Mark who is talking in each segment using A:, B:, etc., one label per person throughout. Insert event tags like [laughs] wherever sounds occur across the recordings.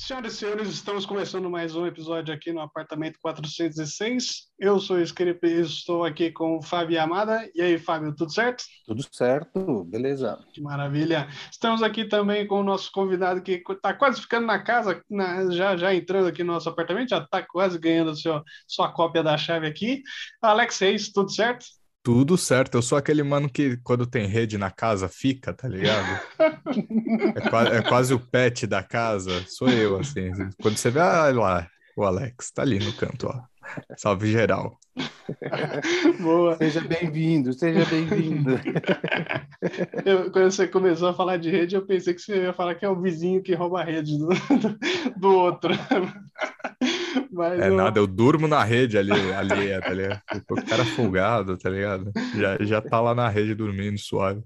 A: Senhoras e senhores, estamos começando mais um episódio aqui no apartamento 406. Eu sou o Scripe e estou aqui com o Fábio Amada. E aí, Fábio, tudo certo?
B: Tudo certo, beleza.
A: Que maravilha. Estamos aqui também com o nosso convidado que está quase ficando na casa, na, já, já entrando aqui no nosso apartamento, já está quase ganhando seu, sua cópia da chave aqui. Alex Reis, tudo certo?
C: Tudo certo, eu sou aquele mano que quando tem rede na casa fica, tá ligado? [laughs] é, quase, é, quase, o pet da casa, sou eu, assim. Quando você vê, ah, lá, o Alex, tá ali no canto, ó. Salve geral. [laughs]
B: Boa. Seja bem-vindo, seja bem-vindo. [laughs]
A: quando você começou a falar de rede, eu pensei que você ia falar que é o vizinho que rouba a rede do, do, do outro. [laughs]
C: Mas é eu... nada, eu durmo na rede ali, ali tá ligado? O cara folgado, tá ligado? Já, já tá lá na rede dormindo, suave.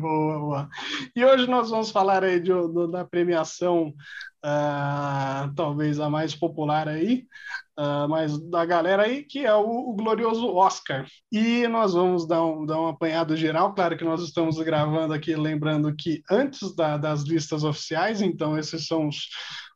A: boa, boa. E hoje nós vamos falar aí de, da premiação, uh, talvez a mais popular aí, uh, mas da galera aí, que é o, o, glorioso Oscar. E nós vamos dar um, dar um apanhado geral. Claro que nós estamos gravando aqui, lembrando que antes da, das listas oficiais, então esses são os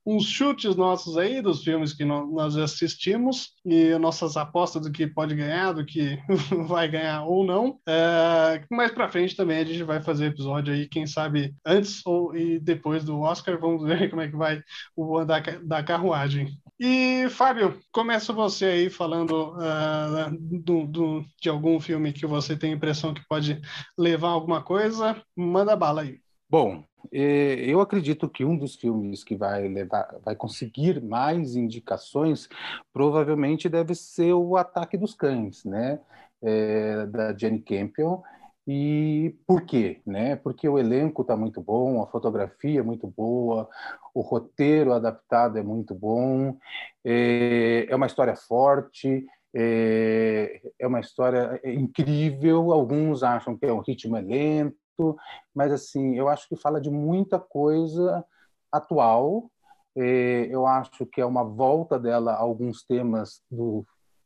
A: uns chutes nossos aí dos filmes que nós assistimos e nossas apostas do que pode ganhar, do que [laughs] vai ganhar ou não. É, mais para frente também a gente vai fazer episódio aí, quem sabe antes ou e depois do Oscar, vamos [laughs] ver como é que vai o andar da carruagem. E Fábio, começa você aí falando uh, do, do, de algum filme que você tem a impressão que pode levar alguma coisa. Manda bala aí.
B: Bom, eu acredito que um dos filmes que vai levar, vai conseguir mais indicações, provavelmente deve ser o Ataque dos Cães, né? É, da Jenny Campion. E por quê? Né? Porque o elenco está muito bom, a fotografia é muito boa, o roteiro adaptado é muito bom, é, é uma história forte, é, é uma história incrível. Alguns acham que é um ritmo lento, mas assim, eu acho que fala de muita coisa atual. É, eu acho que é uma volta dela a alguns temas do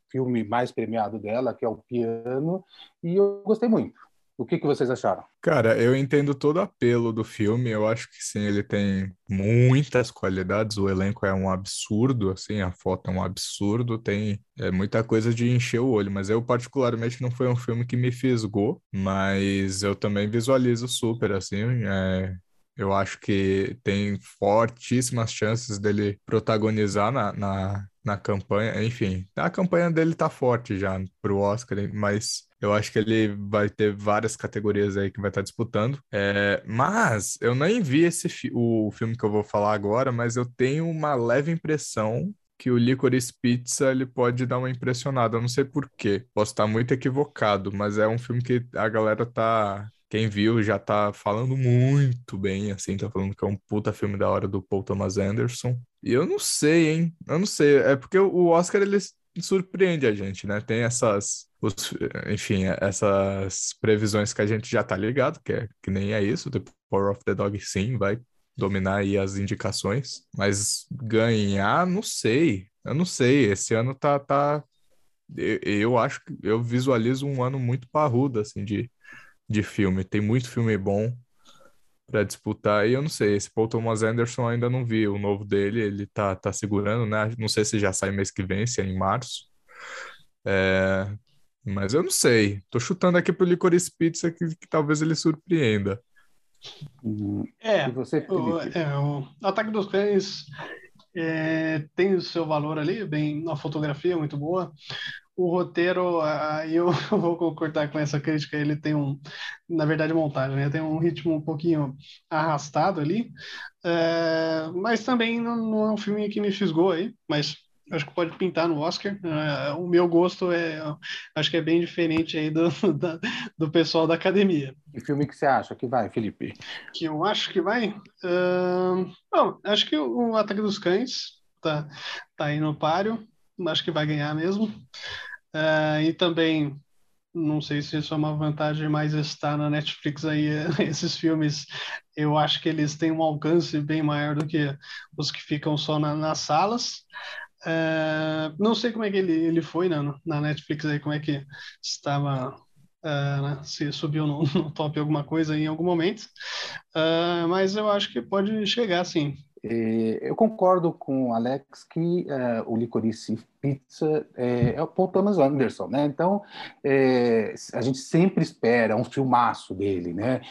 B: filme mais premiado dela, que é o piano, e eu gostei muito. O que, que vocês acharam?
C: Cara, eu entendo todo o apelo do filme. Eu acho que sim, ele tem muitas qualidades. O elenco é um absurdo, assim, a foto é um absurdo. Tem é, muita coisa de encher o olho. Mas eu, particularmente, não foi um filme que me fisgou. Mas eu também visualizo super, assim. É, eu acho que tem fortíssimas chances dele protagonizar na, na, na campanha. Enfim, a campanha dele tá forte já pro Oscar, mas eu acho que ele vai ter várias categorias aí que vai estar disputando. É, mas eu nem vi esse fi o filme que eu vou falar agora, mas eu tenho uma leve impressão que o Licorice Pizza ele pode dar uma impressionada. Eu não sei por quê. Posso estar muito equivocado, mas é um filme que a galera tá. Quem viu já tá falando muito bem, assim, tá falando que é um puta filme da hora do Paul Thomas Anderson. E eu não sei, hein? Eu não sei. É porque o Oscar ele surpreende a gente, né? Tem essas os, enfim, essas previsões que a gente já tá ligado, que, é, que nem é isso, The Power of the Dog sim vai dominar aí as indicações, mas ganhar, não sei, eu não sei, esse ano tá, tá eu, eu acho que eu visualizo um ano muito parrudo, assim, de, de filme, tem muito filme bom para disputar, e eu não sei, esse Paul Thomas Anderson ainda não vi o novo dele, ele tá, tá segurando, né, não sei se já sai mês que vem, se é em março, é, mas eu não sei. Tô chutando aqui pro Licorice Pizza que, que talvez ele surpreenda.
A: É, você, o, é, o Ataque dos Cães é, tem o seu valor ali, bem, a fotografia é muito boa. O roteiro, aí eu [laughs] vou concordar com essa crítica, ele tem um, na verdade, montagem, né? Tem um ritmo um pouquinho arrastado ali, é, mas também não, não é um filme que me fisgou aí, mas acho que pode pintar no Oscar. Uh, o meu gosto é, acho que é bem diferente aí do, [laughs] da, do pessoal da academia.
B: Que filme que você acha que vai, Felipe?
A: Que eu acho que vai? Uh, bom, acho que o Ataque dos Cães tá, tá aí no páreo. Acho que vai ganhar mesmo. Uh, e também não sei se isso é uma vantagem, mas está na Netflix aí [laughs] esses filmes. Eu acho que eles têm um alcance bem maior do que os que ficam só na, nas salas. Uh, não sei como é que ele, ele foi na, na Netflix aí, como é que estava, uh, né, se subiu no, [laughs] no, top alguma coisa em algum momento, uh, mas eu acho que pode chegar sim.
B: Eu concordo com o Alex que é, o Licorice Pizza é, é, o Paul Thomas Anderson, né? Então, é, a gente sempre espera um filmaço dele, né?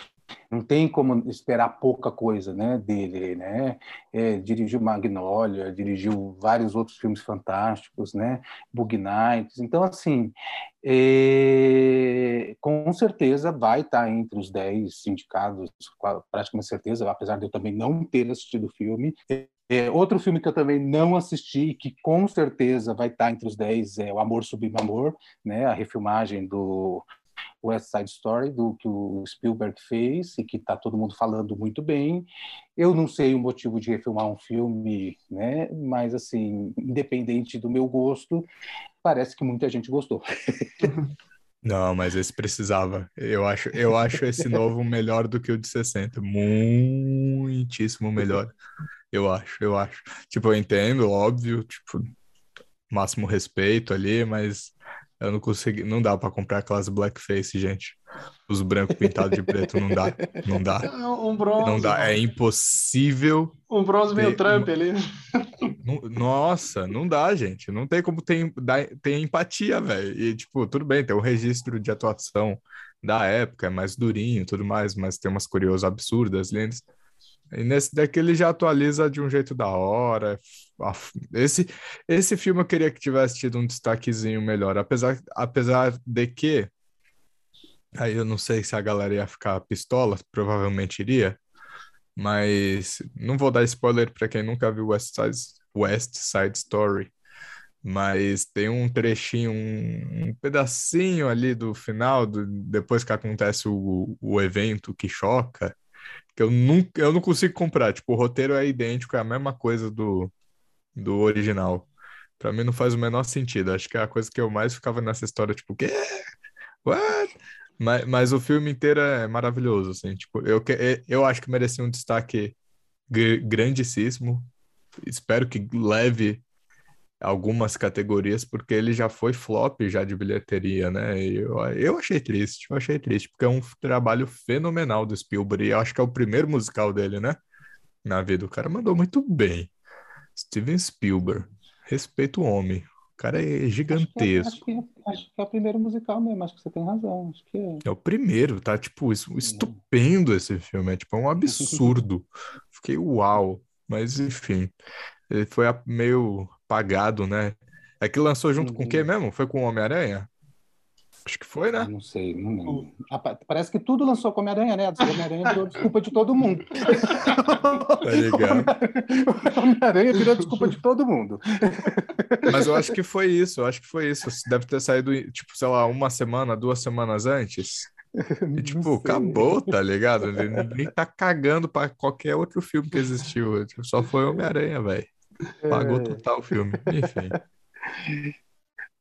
B: Não tem como esperar pouca coisa né, dele. Né? É, dirigiu Magnolia, dirigiu vários outros filmes fantásticos, né? Bug Nights. Então, assim, é, com certeza vai estar entre os dez indicados, praticamente certeza, apesar de eu também não ter assistido o filme. É, outro filme que eu também não assisti, que com certeza vai estar entre os dez, é O Amor Sublime Amor, né? a refilmagem do West Side Story, do que o Spielberg fez e que está todo mundo falando muito bem. Eu não sei o motivo de refilmar um filme, né? Mas assim, independente do meu gosto, parece que muita gente gostou. [laughs]
C: Não, mas esse precisava. Eu acho, eu acho esse novo melhor do que o de 60. Muitíssimo melhor. Eu acho, eu acho. Tipo, eu entendo, óbvio, tipo, máximo respeito ali, mas eu não consegui, não dá para comprar aquelas blackface, gente. Os brancos pintados de preto não dá, não dá. [laughs]
A: Um bronze.
C: Não dá, é impossível.
A: Um bronze meio Trump ali.
C: Nossa, não dá, gente. Não tem como ter, ter empatia, velho. E, tipo, tudo bem, tem um registro de atuação da época, é mais durinho tudo mais, mas tem umas curiosas absurdas, lindas. E nesse daqui ele já atualiza de um jeito da hora. Esse, esse filme eu queria que tivesse tido um destaquezinho melhor, apesar, apesar de que. Aí eu não sei se a galera ia ficar pistola, provavelmente iria, mas não vou dar spoiler para quem nunca viu West Side, West Side Story. Mas tem um trechinho, um, um pedacinho ali do final, do, depois que acontece o, o evento que choca, que eu nunca, eu não consigo comprar. Tipo, o roteiro é idêntico, é a mesma coisa do, do original. Pra mim não faz o menor sentido. Acho que é a coisa que eu mais ficava nessa história, tipo, quê? What? Mas, mas o filme inteiro é maravilhoso, assim. Tipo, eu, eu acho que merecia um destaque grandíssimo. Espero que leve algumas categorias, porque ele já foi flop já de bilheteria, né? E eu, eu achei triste, eu achei triste, porque é um trabalho fenomenal do Spielberg, e eu acho que é o primeiro musical dele, né? Na vida, o cara mandou muito bem. Steven Spielberg, respeito o homem, o cara é gigantesco.
B: Acho que é, acho, que é, acho que é, o primeiro musical mesmo, acho que você tem razão. Acho que é.
C: é o primeiro, tá? Tipo, estupendo esse filme, é tipo é um [laughs] absurdo. Fiquei uau, mas enfim, ele foi meio apagado, né? É que lançou junto uhum. com o quê uhum. mesmo? Foi com o Homem-Aranha? Acho que foi, né?
B: Não sei, não lembro. Parece que tudo lançou com Homem-Aranha, né? Homem-Aranha virou desculpa de todo mundo. [laughs]
C: Tá ligado?
B: O [laughs] Homem-Aranha virou desculpa de todo mundo.
C: Mas eu acho que foi isso, eu acho que foi isso. Deve ter saído, tipo, sei lá, uma semana, duas semanas antes. E, tipo, acabou, tá ligado? Ninguém tá cagando pra qualquer outro filme que existiu. Tipo, só foi Homem-Aranha, velho. Pagou é. total o filme. Enfim.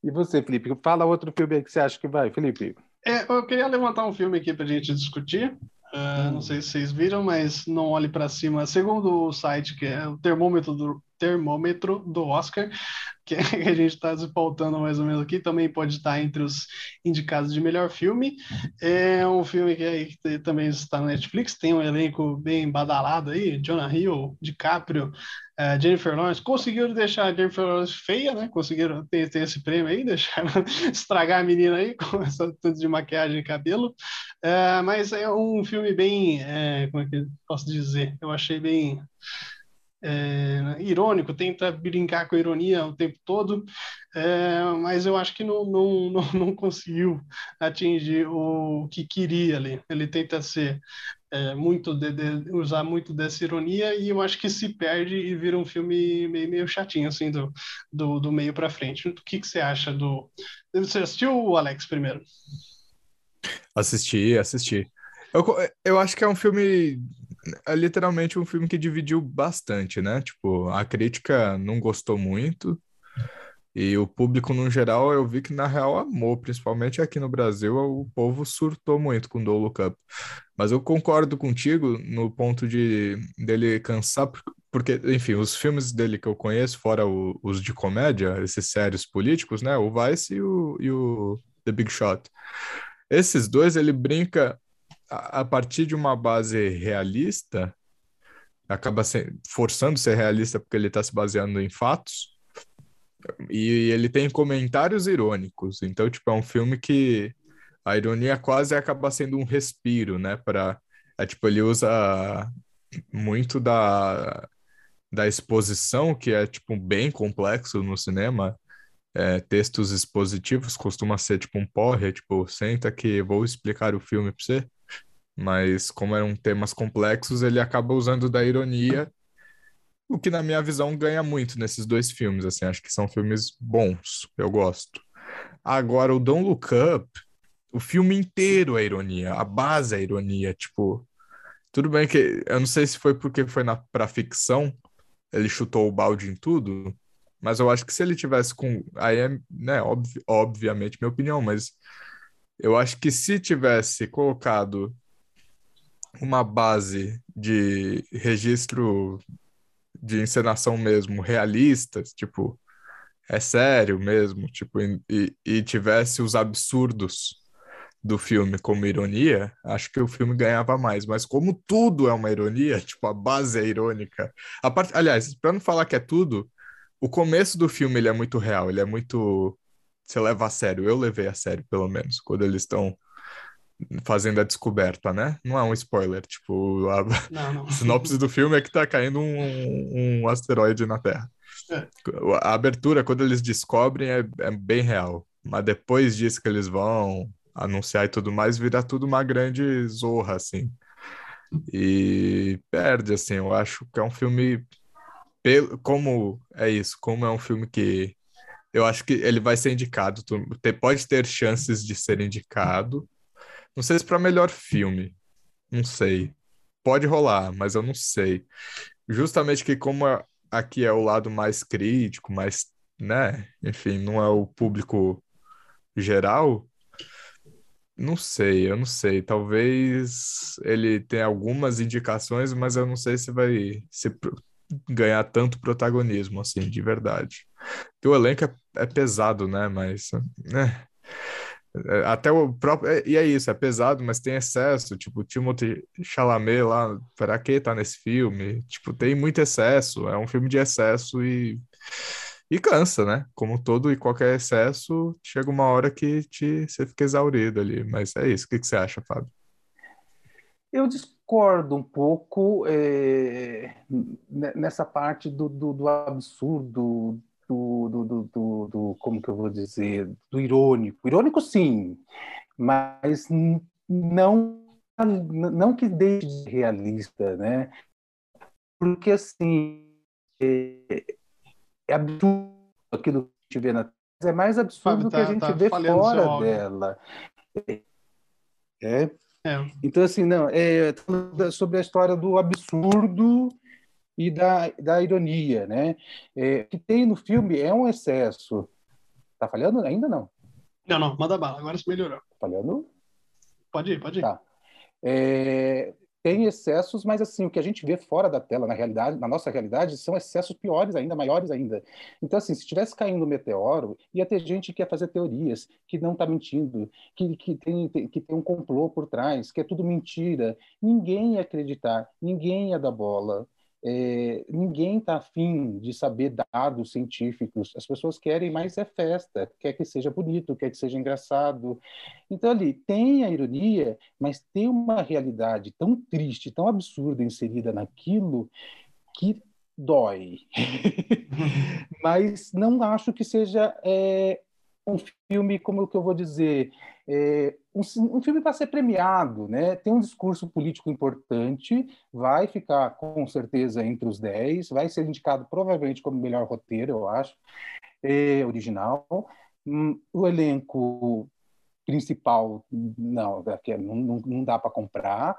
B: E você, Felipe? Fala outro filme aí que você acha que vai, Felipe.
A: É, eu queria levantar um filme aqui para a gente discutir. Uh, hum. Não sei se vocês viram, mas não olhe para cima. Segundo o site, que é o termômetro do, termômetro do Oscar, que [laughs] a gente está despautando mais ou menos aqui, também pode estar entre os indicados de melhor filme. É um filme que, aí, que também está na Netflix, tem um elenco bem badalado aí, Jonah Hill, DiCaprio, uh, Jennifer Lawrence. Conseguiram deixar a Jennifer Lawrence feia, né? Conseguiram ter, ter esse prêmio aí, [laughs] deixaram estragar a menina aí com essa tanto de maquiagem e cabelo. Uh, mas é um filme bem, é, como é que eu posso dizer? Eu achei bem é, irônico, tenta brincar com a ironia o tempo todo, é, mas eu acho que não, não, [laughs] não, não, conseguiu atingir o que queria ali. Ele tenta ser é, muito de, de, usar muito dessa ironia e eu acho que se perde e vira um filme meio, meio chatinho assim do, do, do meio para frente. O que, que você acha do? Você assistiu o Alex primeiro?
C: Assisti, assisti. Eu, eu acho que é um filme é literalmente um filme que dividiu bastante, né? Tipo, a crítica não gostou muito e o público no geral eu vi que na real amou, principalmente aqui no Brasil, o povo surtou muito com Don't Look Up. Mas eu concordo contigo no ponto de dele cansar, porque, enfim, os filmes dele que eu conheço, fora o, os de comédia, esses sérios políticos, né? O Vice e o, e o The Big Shot. Esses dois, ele brinca a, partir de uma base realista acaba se, forçando ser realista porque ele está se baseando em fatos. E ele tem comentários irônicos. Então, tipo, é um filme que a ironia quase acaba sendo um respiro, né? Para é tipo ele usa muito da da exposição que é tipo bem complexo no cinema. É, textos expositivos costuma ser tipo um porre, é, tipo senta que vou explicar o filme para você. Mas como eram temas complexos, ele acaba usando da ironia o que na minha visão ganha muito nesses dois filmes, assim, acho que são filmes bons, eu gosto. Agora, o Don't Look Up, o filme inteiro é ironia, a base é ironia, tipo, tudo bem que, eu não sei se foi porque foi na, pra ficção, ele chutou o balde em tudo, mas eu acho que se ele tivesse com, aí é, né, obvi, obviamente minha opinião, mas eu acho que se tivesse colocado uma base de registro de encenação mesmo realistas, tipo, é sério mesmo, tipo, e, e tivesse os absurdos do filme como ironia, acho que o filme ganhava mais. Mas como tudo é uma ironia, [laughs] tipo, a base é irônica. A parte, aliás, para não falar que é tudo, o começo do filme ele é muito real, ele é muito você leva a sério. Eu levei a sério, pelo menos, quando eles estão fazendo a descoberta, né? Não é um spoiler, tipo, a não, não. [laughs] sinopse do filme é que tá caindo um, um asteroide na Terra. É. A abertura, quando eles descobrem, é, é, bem real. Mas depois disso que eles vão anunciar e tudo mais, vira tudo uma grande zorra, assim. E perde, assim, eu acho que é um filme... Como é isso? Como é um filme que eu acho que ele vai ser indicado, pode ter chances de ser indicado, não sei se para melhor filme. Não sei. Pode rolar, mas eu não sei. Justamente que como aqui é o lado mais crítico, mais, né? Enfim, não é o público geral. Não sei, eu não sei. Talvez ele tenha algumas indicações, mas eu não sei se vai se ganhar tanto protagonismo assim, de verdade. O elenco é, é pesado, né? Mas, né? É, até o próprio. É, e é isso, é pesado, mas tem excesso. Tipo, Timothée Chalamet lá, para que tá nesse filme? Tipo, tem muito excesso. É um filme de excesso e. E cansa, né? Como todo e qualquer excesso, chega uma hora que te, você fica exaurido ali. Mas é isso. O que, que você acha, Fábio?
B: Eu discordo um pouco é, nessa parte do, do, do absurdo, do, do, do, do, do, como que eu vou dizer, do irônico. Irônico, sim, mas não não que deixe de realista, né? Porque assim é, é absurdo aquilo que a gente vê na é mais absurdo tá, que a gente tá vê fora dela. É, é. Então assim não é sobre a história do absurdo e da, da ironia, né? É, que tem no filme é um excesso. Tá falhando? Ainda não.
A: Não, não, manda bala, agora se melhorou.
B: Tá falhando?
A: Pode ir, pode ir.
B: Tá. É, tem excessos, mas assim, o que a gente vê fora da tela, na realidade, na nossa realidade, são excessos piores ainda, maiores ainda. Então, assim, se estivesse caindo um meteoro, ia ter gente que ia fazer teorias, que não está mentindo, que, que, tem, que tem um complô por trás, que é tudo mentira. Ninguém ia acreditar, ninguém ia dar bola. É, ninguém está afim de saber dados científicos. As pessoas querem mais é festa, quer que seja bonito, quer que seja engraçado. Então, ali, tem a ironia, mas tem uma realidade tão triste, tão absurda inserida naquilo que dói. [laughs] mas não acho que seja é, um filme, como é que eu vou dizer, é, um, um, filme para ser premiado, né? Tem um discurso político importante, vai ficar com certeza entre os 10, vai ser indicado provavelmente como melhor roteiro, eu acho, é, original. Hum, o elenco principal, não, é não, não, dá para comprar,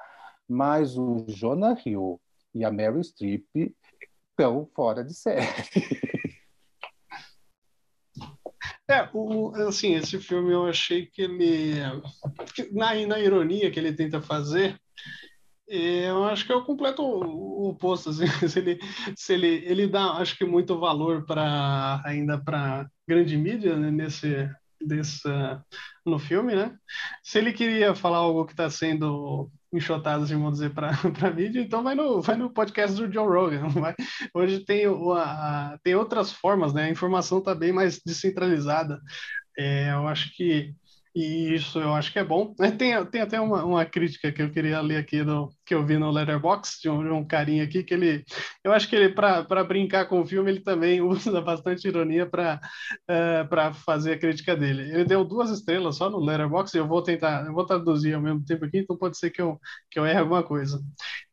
B: mas o Jonah Hill e a Meryl Streep estão fora de série. [laughs]
A: É, o, assim, esse filme eu achei que ele. Na, na ironia que ele tenta fazer, eu acho que é o completo oposto. Assim, [laughs] se ele, se ele, ele dá, acho que, muito valor para ainda para grande mídia né, nesse, desse, uh, no filme, né? Se ele queria falar algo que está sendo enxotado, assim, vamos dizer, para [laughs] a mídia, então vai no, vai no podcast do Joe Rogan. [laughs] Vai. Hoje tem, uma, tem outras formas, né? A informação está bem mais descentralizada. É, eu acho que e isso eu acho que é bom. Tem, tem até uma, uma crítica que eu queria ler aqui do, que eu vi no Letterboxd de um, de um carinha aqui que ele, eu acho que ele para brincar com o filme ele também [laughs] usa bastante ironia para uh, para fazer a crítica dele. Ele deu duas estrelas só no Letterboxd. Eu vou tentar, eu vou traduzir ao mesmo tempo aqui, então pode ser que eu que eu erre alguma coisa.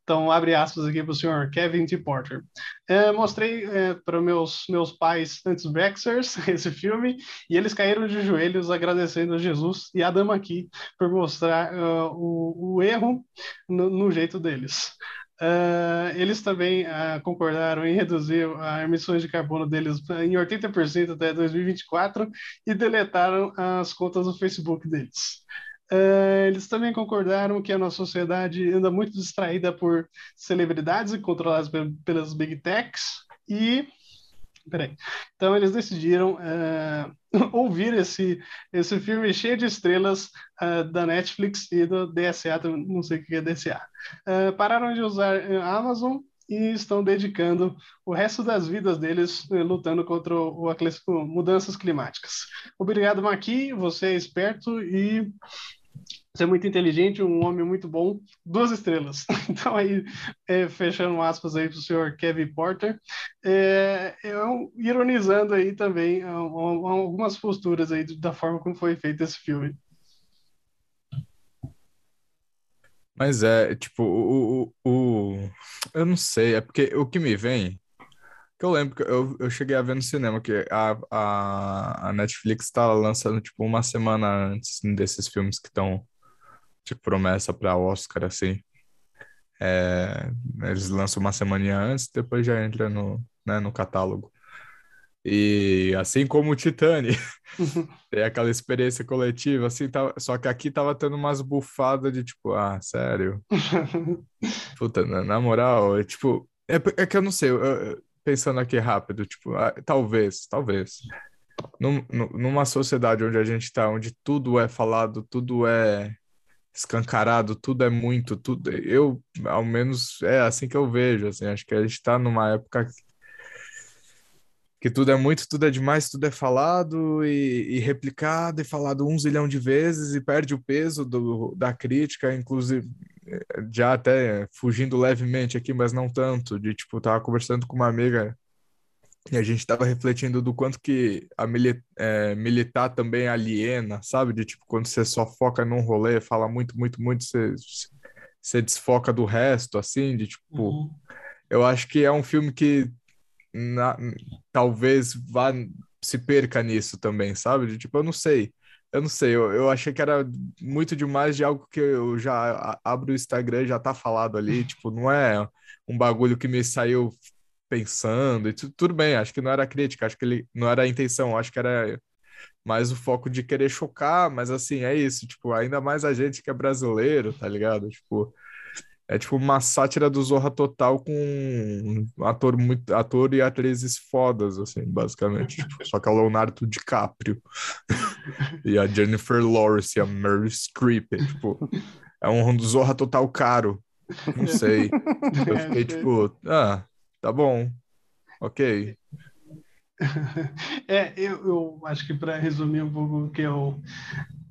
A: Então, abre aspas aqui para o senhor Kevin T. Porter. É, mostrei é, para meus meus pais antes Brexers [laughs] esse filme e eles caíram de joelhos agradecendo a Jesus e a dama aqui por mostrar uh, o, o, erro no, no jeito deles. Uh, eles também uh, concordaram em reduzir as emissões de carbono deles em 80% até 2024 e deletaram as contas do Facebook deles. Uh, eles também concordaram que a nossa sociedade anda muito distraída por celebridades controladas pelas big techs e Peraí. Então eles decidiram uh, [laughs] ouvir esse, esse filme cheio de estrelas uh, da Netflix e do DSA, não sei o que é DSA. Uh, pararam de usar Amazon e estão dedicando o resto das vidas deles lutando contra o, o, mudanças climáticas. Obrigado, Maqui, você é esperto e você é muito inteligente, um homem muito bom, duas estrelas. [laughs] Então, aí, é, fechando aspas aí para o senhor Kevin Porter, é, eu, ironizando aí também algumas posturas aí da forma como foi feito esse filme.
C: Mas é, tipo, o, o, o, eu não sei, é porque o que me vem, que eu lembro que eu, eu cheguei a ver no cinema, que a, a, a Netflix está lançando, tipo, uma semana antes desses filmes que estão tipo, promessa para Oscar, assim. É, eles lançam uma semana antes, depois já entra no, né, no catálogo. E assim como o Titanic, [laughs] tem aquela experiência coletiva, assim, tá, só que aqui tava tendo umas bufadas de tipo, ah, sério? [laughs] Puta, na, na moral, é, tipo, é, é, que eu não sei, eu, pensando aqui rápido, tipo, ah, talvez, talvez. Num, numa sociedade onde a gente tá, onde tudo é falado, tudo é escancarado, tudo é muito, tudo. Eu, ao menos, é assim que eu vejo. Assim, acho que a gente está numa época que tudo é muito, tudo é demais, tudo é falado e, e, replicado e falado um zilhão de vezes e perde o peso do, da crítica, inclusive já até fugindo levemente aqui, mas não tanto, de tipo, tava conversando com uma amiga e a gente estava refletindo do quanto que a mili é, militar também aliena, sabe? De tipo, quando você só foca num rolê, fala muito, muito, muito, você, você desfoca do resto, assim, de tipo. Uhum. Eu acho que é um filme que na, talvez vá se perca nisso também, sabe? De, tipo, eu não sei. Eu não sei, eu, eu achei que era muito demais de algo que eu já abro o Instagram e já tá falado ali, [laughs] tipo, não é um bagulho que me saiu pensando, e tudo bem, acho que não era crítica, acho que ele não era a intenção, acho que era mais o foco de querer chocar, mas assim, é isso, tipo, ainda mais a gente que é brasileiro, tá ligado? Tipo, é tipo uma sátira do Zorra Total com um ator, muito, ator e atrizes fodas, assim, basicamente. Tipo, só que é o Leonardo DiCaprio [laughs] e a Jennifer Lawrence e a Mary Streep. É, tipo, é um Zorra Total caro. Não sei. Eu fiquei [laughs] tipo, ah, Tá bom. Ok. [laughs]
A: É, eu, eu acho que para resumir um pouco o que eu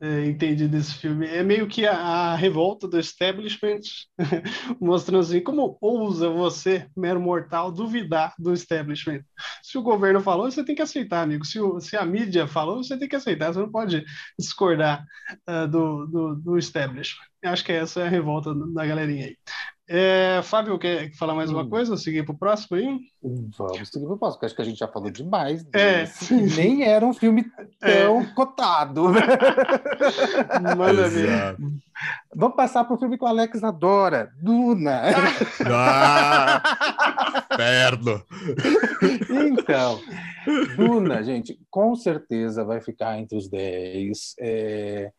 A: é, entendi desse filme, é meio que a, a revolta do establishment, [laughs] mostrando assim como ousa você, mero mortal, duvidar do establishment. Se o governo falou, você tem que aceitar, amigo. Se, o, se a mídia falou, você tem que aceitar, você não pode discordar uh, do, do, do establishment. Acho que essa é a revolta da galerinha aí. É, Fábio, quer falar mais uma hum. coisa? Seguir para o próximo aí?
B: Vamos seguir para o próximo, porque acho que a gente já falou demais. É. Nem era um filme é. tão é. cotado. [laughs]
C: Manda ver.
B: Vamos passar para o filme que o Alex adora, Duna.
C: Ah, perdo.
B: Então, Duna, gente, com certeza vai ficar entre os 10. É é,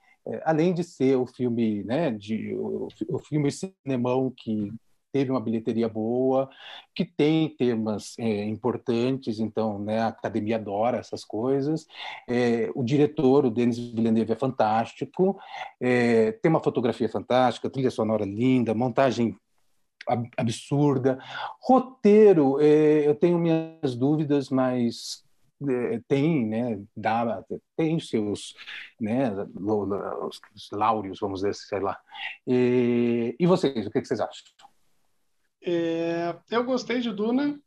B: além de ser o filme, né, de, o, o filme cinemão que teve uma bilheteria boa, que tem temas é, importantes, então né, a academia adora essas coisas. É, o diretor, o Denis Villeneuve, é fantástico, é, tem uma fotografia fantástica, trilha sonora linda, montagem absurda. Roteiro, é, eu tenho minhas dúvidas, mas é, tem, né, dá, tem seus, né, os laureos, vamos dizer, sei lá. E, e vocês, o que, vocês acham?
A: É, eu gostei de Duna.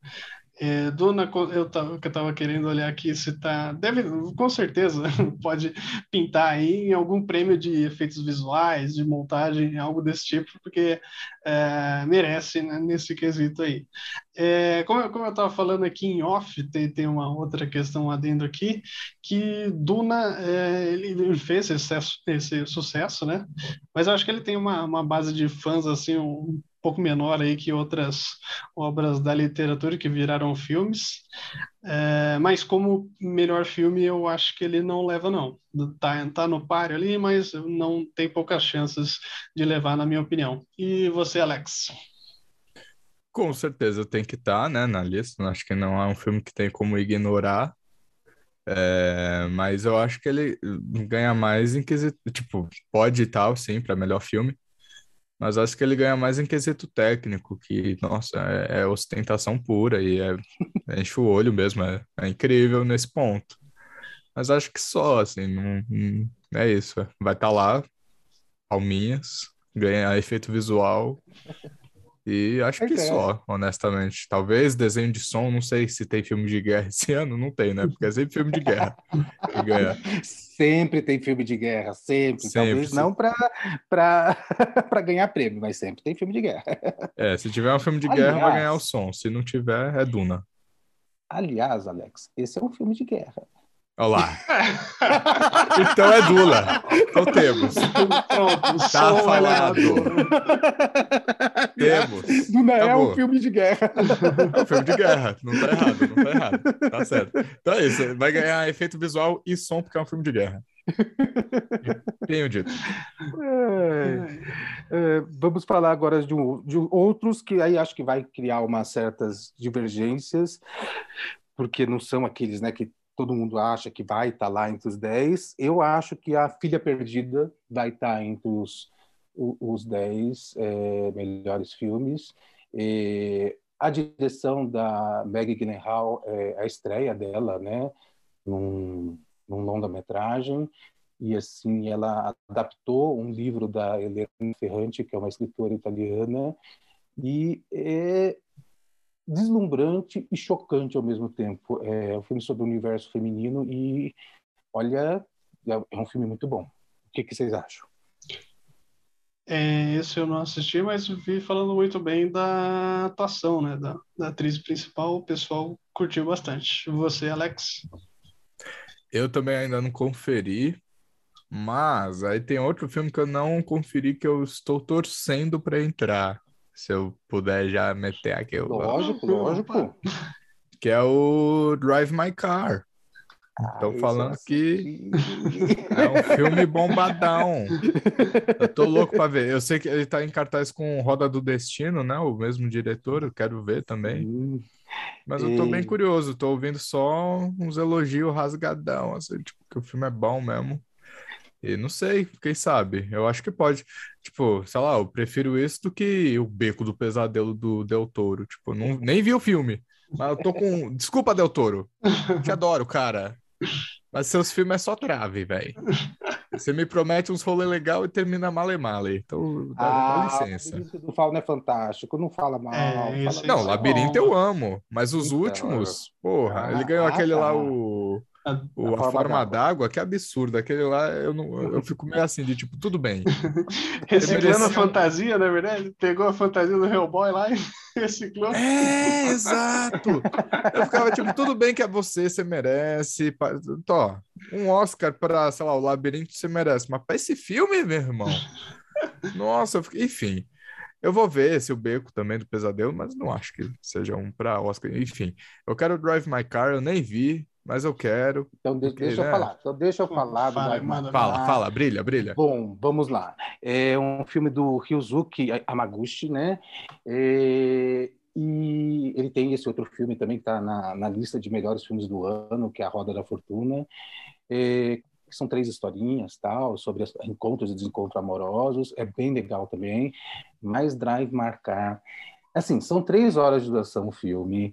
A: É, Duna, eu estava querendo olhar aqui se tá. Deve, com certeza, [laughs] pode pintar aí em algum prêmio de efeitos visuais, de montagem, algo desse tipo, porque é, merece né, nesse quesito aí. É, como, como, eu estava falando aqui em off, tem, tem uma outra questão adendo aqui, que Duna é, ele fez esse, esse, sucesso, né? Mas eu acho que ele tem uma, uma base de fãs assim um pouco menor aí que outras obras da literatura que viraram filmes. É, mas como melhor filme, eu acho que ele não leva, não. Tá, tá no páreo ali, mas não tem poucas chances de levar, na minha opinião. E você, Alex?
C: Com certeza tem que estar tá, né, na lista. Acho que não é um filme que tem como ignorar. É, mas eu acho que ele ganha mais em quesito. Tipo, pode tal, sim, para melhor filme. Mas acho que ele ganha mais em quesito técnico, que, nossa, é, é ostentação pura e é, enche o olho mesmo, é, é, incrível nesse ponto. Mas acho que só, assim, não, não é isso. Vai estar tá lá, palminhas, ganha efeito visual, e acho que é. só, honestamente. Talvez desenho de som, não sei se tem filme de guerra [laughs] esse ano, não tem, né? Porque é sempre filme de guerra.
B: sempre tem filme de guerra, sempre. sempre Talvez não para [laughs] ganhar prêmio, mas sempre tem filme de guerra.
C: É, se tiver um filme de aliás, guerra, vai ganhar o som. Se não tiver, é Duna.
B: Aliás, Alex, esse é um filme de guerra.
C: Olha lá. [laughs] então é Dula. Então temos.
A: Pronto,
C: tá falado. temos.
B: Duna é um filme de guerra.
C: É um filme de guerra. Não tá errado, não tá errado. Tá certo. Então é isso. Vai ganhar efeito visual e som porque é um filme de guerra. Tenho dito.
B: É, é, vamos falar agora de, um, de outros que aí acho que vai criar umas certas divergências, porque não são aqueles né, que todo mundo acha que vai estar tá lá entre os 10. Eu acho que a Filha Perdida vai estar tá entre os, os 10 é, melhores filmes. E a direção da Maggie Gyllenhaal é a estreia dela, né, num, num longa-metragem. E assim, ela adaptou um livro da Helena Ferrante, que é uma escritora italiana, e é, deslumbrante e chocante ao mesmo tempo. É um filme sobre o universo feminino e, olha, é um filme muito bom. O que, que vocês acham?
A: É, esse eu não assisti, mas vi falando muito bem da atuação, né, da, da atriz principal. O pessoal curtiu bastante. Você, Alex?
C: Eu também ainda não conferi, mas aí tem outro filme que eu não conferi que eu estou torcendo para entrar, se eu puder já meter aqui. Eu...
B: Lógico, lógico.
C: Que é o Drive My Car. Estão ah, falando que é um filme bombadão. Eu tô louco para ver. Eu sei que ele tá em cartaz com Roda do Destino, né? O mesmo diretor, eu quero ver também. Mas eu tô bem curioso, tô ouvindo só uns elogios rasgadão, assim, tipo, que o filme é bom mesmo. E não sei, quem sabe? Eu acho que pode. Tipo, sei lá, eu prefiro isso do que o Beco do Pesadelo do Del Toro. Tipo, não, nem vi o filme. Mas eu tô com. Desculpa, Del Toro. Te adoro, cara. Mas seus filmes é só trave, velho. Você me promete uns rolê legal e termina male male. Então, dá, ah, dá licença.
B: O do Fauno é fantástico, não fala mal. É,
C: fala não, Labirinto eu amo, mas os então, últimos, porra, ah, ele ganhou ah, aquele tá. lá, o o, a, a forma d'água, que absurdo. Aquele lá, eu, não, eu fico meio assim, de tipo, tudo bem. [laughs]
A: Reciclando a fantasia, na verdade. Pegou a fantasia do Hellboy lá e [laughs] reciclou.
C: É, exato! Eu ficava tipo, tudo bem que é você, você merece. Tó, um Oscar para, sei lá, o Labirinto você merece. Mas para esse filme, meu irmão. Nossa, fiquei... enfim. Eu vou ver esse o Beco também do Pesadelo, mas não acho que seja um para Oscar. Enfim, eu quero Drive My Car, eu nem vi. Mas eu quero.
B: Então, de, deixa né? eu falar. Então, deixa eu falar.
C: Fala, do fala, fala, brilha, brilha.
B: Bom, vamos lá. É um filme do Ryuzuki Amaguchi, né? É, e ele tem esse outro filme também que está na, na, lista de melhores filmes do ano, que é A Roda da Fortuna. É, são três historinhas, tal, sobre encontros e desencontros amorosos. É bem legal também. Mais Drive Marcar. Assim, são três horas de duração o filme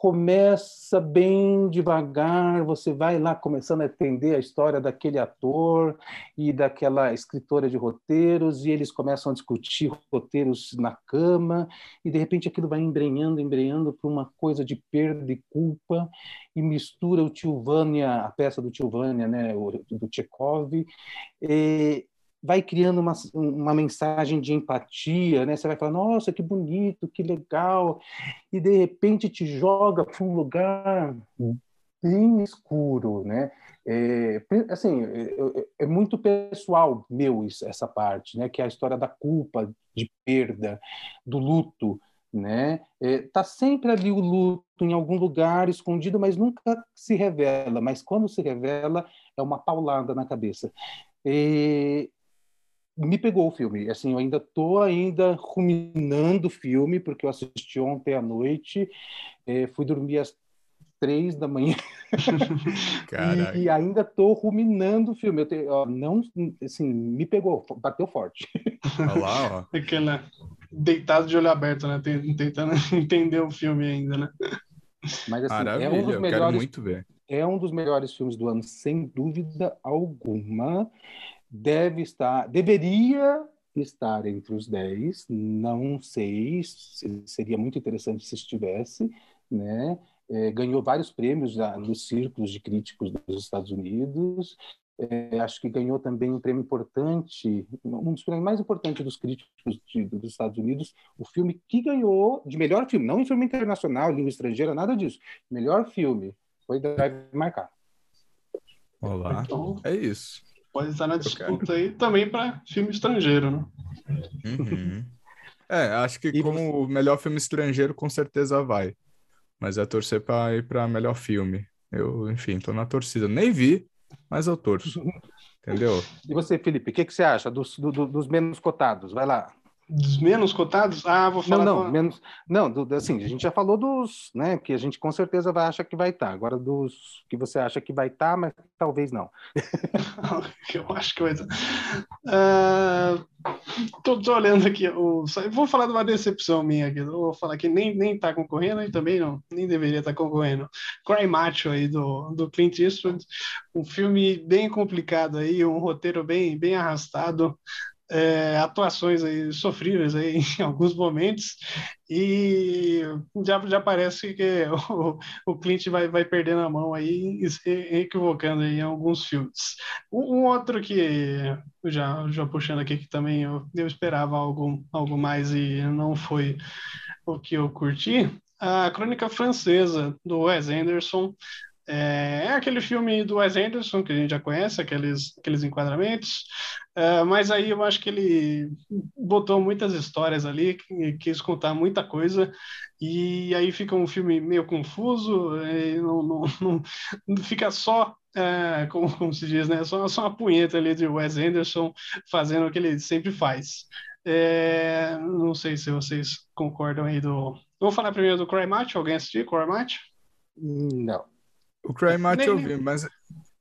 B: começa bem devagar, você vai lá começando a entender a história daquele ator e daquela escritora de roteiros, e eles começam a discutir roteiros na cama, e de repente aquilo vai embrenhando, embrenhando para uma coisa de perda e culpa, e mistura o Tio Vânia, a peça do Tio Vânia, né, do Tchekov, e, vai criando uma, uma mensagem de empatia, né? Você vai falar, nossa, que bonito, que legal, e de repente te joga para um lugar bem escuro, né? É, assim, é, é, é, muito pessoal meu isso, essa parte, né? Que é a história da culpa, de perda, do luto, né? É, tá sempre ali o luto em algum lugar escondido, mas nunca se revela. Mas quando se revela, é uma paulada na cabeça. É, me pegou o filme. Assim, eu ainda tô ainda ruminando o filme porque eu assisti ontem à noite, é, fui dormir às três da manhã [laughs] e, e, ainda tô ruminando o filme. Eu te, ó, não, assim, me pegou, bateu forte.
A: Olha lá, ó. [laughs] Aquela deitado de olho aberto, né? Tentando [laughs] entender o filme ainda, né?
B: Mas assim, Maravilha, é um dos melhores, É um dos melhores filmes do ano, sem dúvida alguma deve estar, deveria estar entre os 10, não sei, seria muito interessante se estivesse, né? É, ganhou vários prêmios já nos círculos de críticos dos Estados Unidos, é, acho que ganhou também um prêmio importante, um dos prêmios mais importantes dos críticos de, dos Estados Unidos, o filme que ganhou de melhor filme, não em filme internacional, língua estrangeira, nada disso, melhor filme, foi Drive Marcar.
C: Olá, então, é isso
A: pode estar na disputa aí também para filme estrangeiro, né?
C: Uhum. É, acho que e como melhor filme estrangeiro, com certeza vai. Mas é torcer para ir para melhor filme. Eu, enfim, tô na torcida. Nem vi, mas eu torço. Entendeu?
B: E você, Felipe, o que, que você acha dos, do, dos menos cotados? Vai lá
A: dos menos cotados? Ah, vou falar.
B: Não, não, com... menos. Não, do, assim, a gente já falou dos, né? Que a gente com certeza vai achar que vai estar. Tá. Agora dos que você acha que vai estar, tá, mas talvez não. [laughs]
A: eu acho que vai estar. Uh, tô, tô, olhando aqui. O, vou falar de uma decepção minha aqui. Vou falar que nem, nem tá concorrendo e também não, nem deveria estar tá concorrendo. Cry Macho aí do, do Clint Eastwood. Um filme bem complicado aí, um roteiro bem, bem arrastado é, atuações aí sofríveis aí [laughs] em alguns momentos e já, já parece que [laughs] o, o Clint vai, vai perdendo a mão aí e se equivocando aí em alguns filmes. Um, outro que já, já puxando aqui que também eu, eu esperava algo, algo mais e não foi o que eu curti, a Crônica Francesa do Wes Anderson, é, é, aquele filme do Wes Anderson que a gente já conhece, aqueles, aqueles enquadramentos, é, mas aí eu acho que ele botou muitas histórias ali, quis contar muita coisa, e aí fica um filme meio confuso, não, não, não, fica só é, como, como, se diz, né? Só, só uma punheta ali de Wes Anderson fazendo o que ele sempre faz. É, não sei se vocês concordam aí do. Vou falar primeiro do Cry Match. Alguém assistiu Cry Match?
B: Não.
C: O Cry Match eu vi, mas,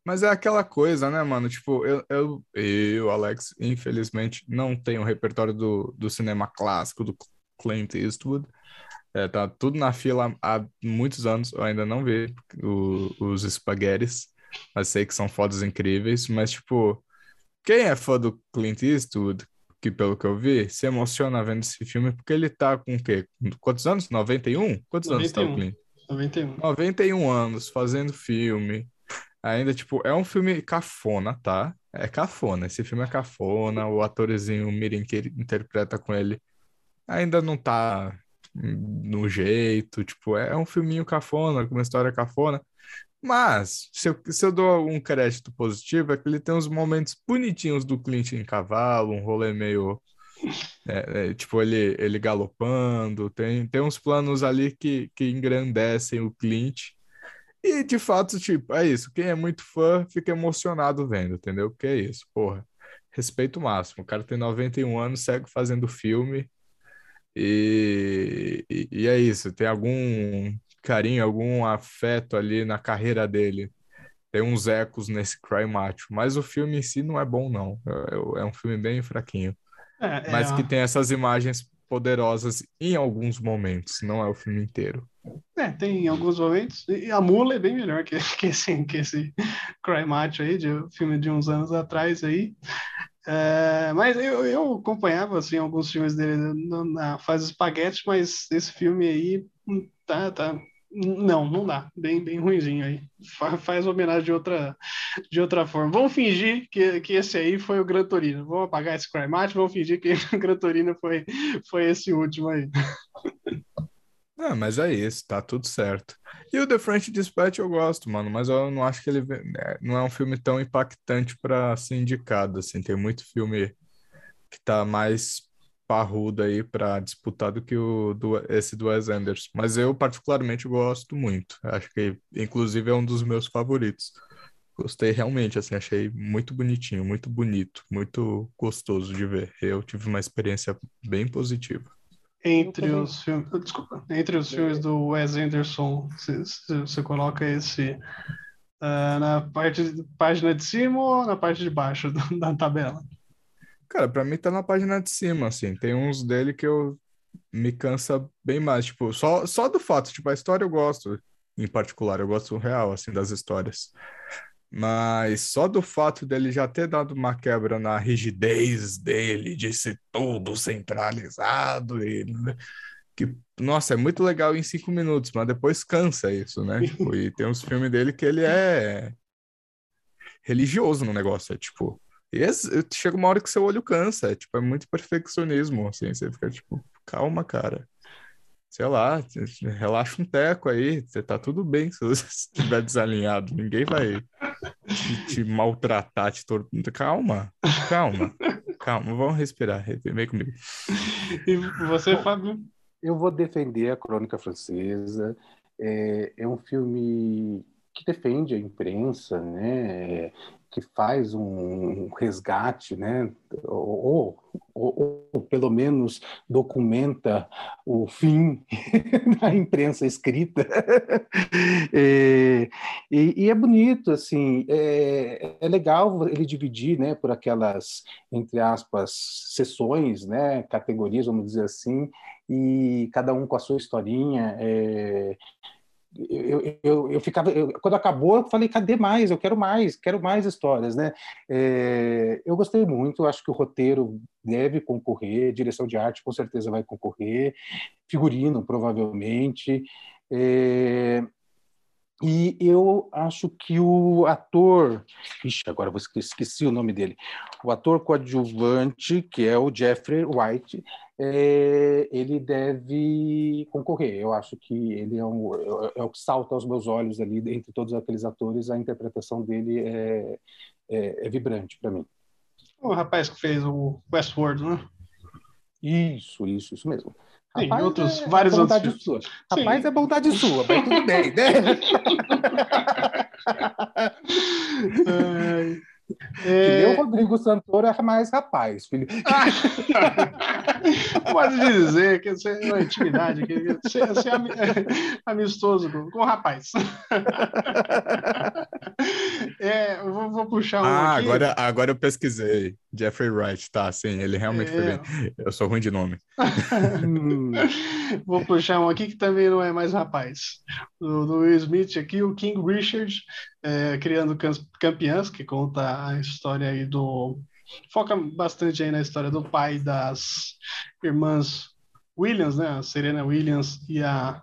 C: mas é aquela coisa, né, mano? Tipo, eu, eu, eu, Alex, infelizmente, não tenho o repertório do, do cinema clássico do Clint Eastwood. É, tá tudo na fila há muitos anos, eu ainda não vi o, os espaguetes, mas sei que são fotos incríveis, mas, tipo, quem é fã do Clint Eastwood, que pelo que eu vi, se emociona vendo esse filme, porque ele tá com o quê? Quantos anos? 91? Quantos 91. anos tá o Clint?
A: 91.
C: 91 anos fazendo filme. Ainda, tipo, é um filme cafona, tá? É cafona. Esse filme é cafona. O atorzinho Mirim que ele interpreta com ele ainda não tá no jeito. Tipo, é um filminho cafona, com uma história cafona. Mas, se eu, se eu dou um crédito positivo, é que ele tem uns momentos bonitinhos do Clint em cavalo, um rolê meio é, é, tipo, ele, ele galopando, tem, tem uns planos ali que, que engrandecem o Clint. E de fato, tipo, é isso. Quem é muito fã fica emocionado vendo, entendeu? Porque é isso, porra. Respeito máximo. O cara tem 91 anos, segue fazendo filme. E, e, e é isso. Tem algum carinho, algum afeto ali na carreira dele. Tem uns ecos nesse Cry Macho. Mas o filme em si não é bom, não. É, é um filme bem fraquinho. É, mas é... que tem essas imagens poderosas em alguns momentos, não é o filme inteiro.
A: É, tem alguns momentos. E a Mula é bem melhor que, [laughs] que, esse, que esse Cry Macho aí, de filme de uns anos atrás aí. É, mas eu, eu acompanhava assim, alguns filmes dele na fase espaguete, mas esse filme aí hum, tá, tá, não, não dá. Bem, bem ruimzinho aí. Faz homenagem de outra, de outra forma. Vamos fingir que, que esse aí foi o Gran Torino. Vamos apagar esse Crymate, vamos fingir que [laughs] o Gran Torino foi, foi esse último aí.
C: Não, [laughs] mas é isso, tá tudo certo. E o The French Dispatch eu gosto, mano, mas eu não acho que ele é, não é um filme tão impactante para ser indicado, assim. Tem muito filme que tá mais parrudo aí para disputar do que o do, esse do Wes Anderson. Mas eu particularmente gosto muito. Acho que inclusive é um dos meus favoritos. Gostei realmente, assim, achei muito bonitinho, muito bonito, muito gostoso de ver. Eu tive uma experiência bem positiva.
A: Entre os filmes, desculpa, entre os filmes do Wes Anderson, você coloca esse uh, na parte página de cima ou na parte de baixo da tabela?
C: Cara, pra mim tá na página de cima, assim. Tem uns dele que eu me cansa bem mais. Tipo, só, só do fato, tipo, a história eu gosto, em particular, eu gosto real, assim, das histórias. Mas só do fato dele já ter dado uma quebra na rigidez dele, de ser tudo centralizado e que, nossa, é muito legal em cinco minutos, mas depois cansa isso, né? Tipo, e tem uns filmes dele que ele é religioso no negócio, é tipo, esse, chega uma hora que seu olho cansa, é, tipo, é muito perfeccionismo, assim, você fica tipo, calma, cara. Sei lá, relaxa um teco aí, você tá tudo bem se você [laughs] estiver desalinhado, ninguém vai te, te maltratar, te torturar. Calma, calma, calma, vamos respirar, vem comigo.
A: E você, Fábio?
B: Eu vou defender a Crônica Francesa. É, é um filme que defende a imprensa, né? Que faz um resgate, né, ou, ou, ou, pelo menos documenta o fim [laughs] da imprensa escrita. e, [laughs] e, e, é bonito, assim, é, é, legal ele dividir, né, por aquelas, entre aspas, sessões, né, categorias, vamos dizer assim, e cada um com a sua historinha. É, eu, eu, eu ficava eu, quando acabou eu falei cadê mais? Eu quero mais quero mais histórias né? É, eu gostei muito acho que o roteiro deve concorrer direção de arte com certeza vai concorrer figurino provavelmente. É, e eu acho que o ator, ixi, agora eu esqueci o nome dele, o ator coadjuvante, que é o Jeffrey White, é, ele deve concorrer. Eu acho que ele é, um, é, é, o que salta aos meus olhos ali, entre todos aqueles atores, a interpretação dele é, é, é vibrante para mim.
A: O rapaz que fez o Westworld, né?
B: Isso, isso, isso mesmo.
A: Sim, outros, é, vários outros.
B: Sua. Rapaz, Sim. é bondade sua, mas tudo bem, né? [laughs] [laughs] É... Que nem o Rodrigo Santoro é mais rapaz, filho. [laughs]
A: Pode dizer que você é uma intimidade, que você, você é, é amistoso com, com o rapaz. [laughs] É, vou, vou puxar um
C: ah,
A: aqui.
C: Agora, agora eu pesquisei. Jeffrey Wright, tá, sim, ele realmente é. foi bem. Eu sou ruim de nome. [laughs]
A: vou puxar um aqui que também não é mais rapaz. Do, do Will Smith aqui, o King Richard, é, criando campeãs, que conta a história aí do foca bastante aí na história do pai das irmãs Williams, né? A Serena Williams e a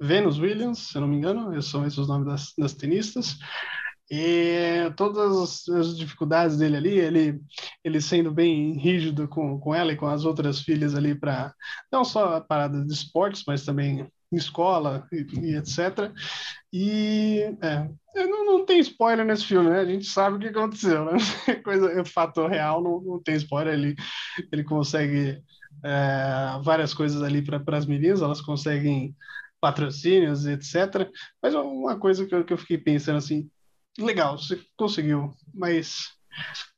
A: Venus Williams, se eu não me engano, são esses os nomes das, das tenistas. E todas as dificuldades dele ali, ele, ele sendo bem rígido com, com ela e com as outras filhas ali para não só a parada de esportes, mas também escola e, e etc. E é, não, não tem spoiler nesse filme, né? A gente sabe o que aconteceu, né? [laughs] Coisa, é fator real, não, não tem spoiler. Ele, ele consegue é, várias coisas ali para as meninas, elas conseguem patrocínios, etc. Mas uma coisa que eu, que eu fiquei pensando assim, legal, você conseguiu, mas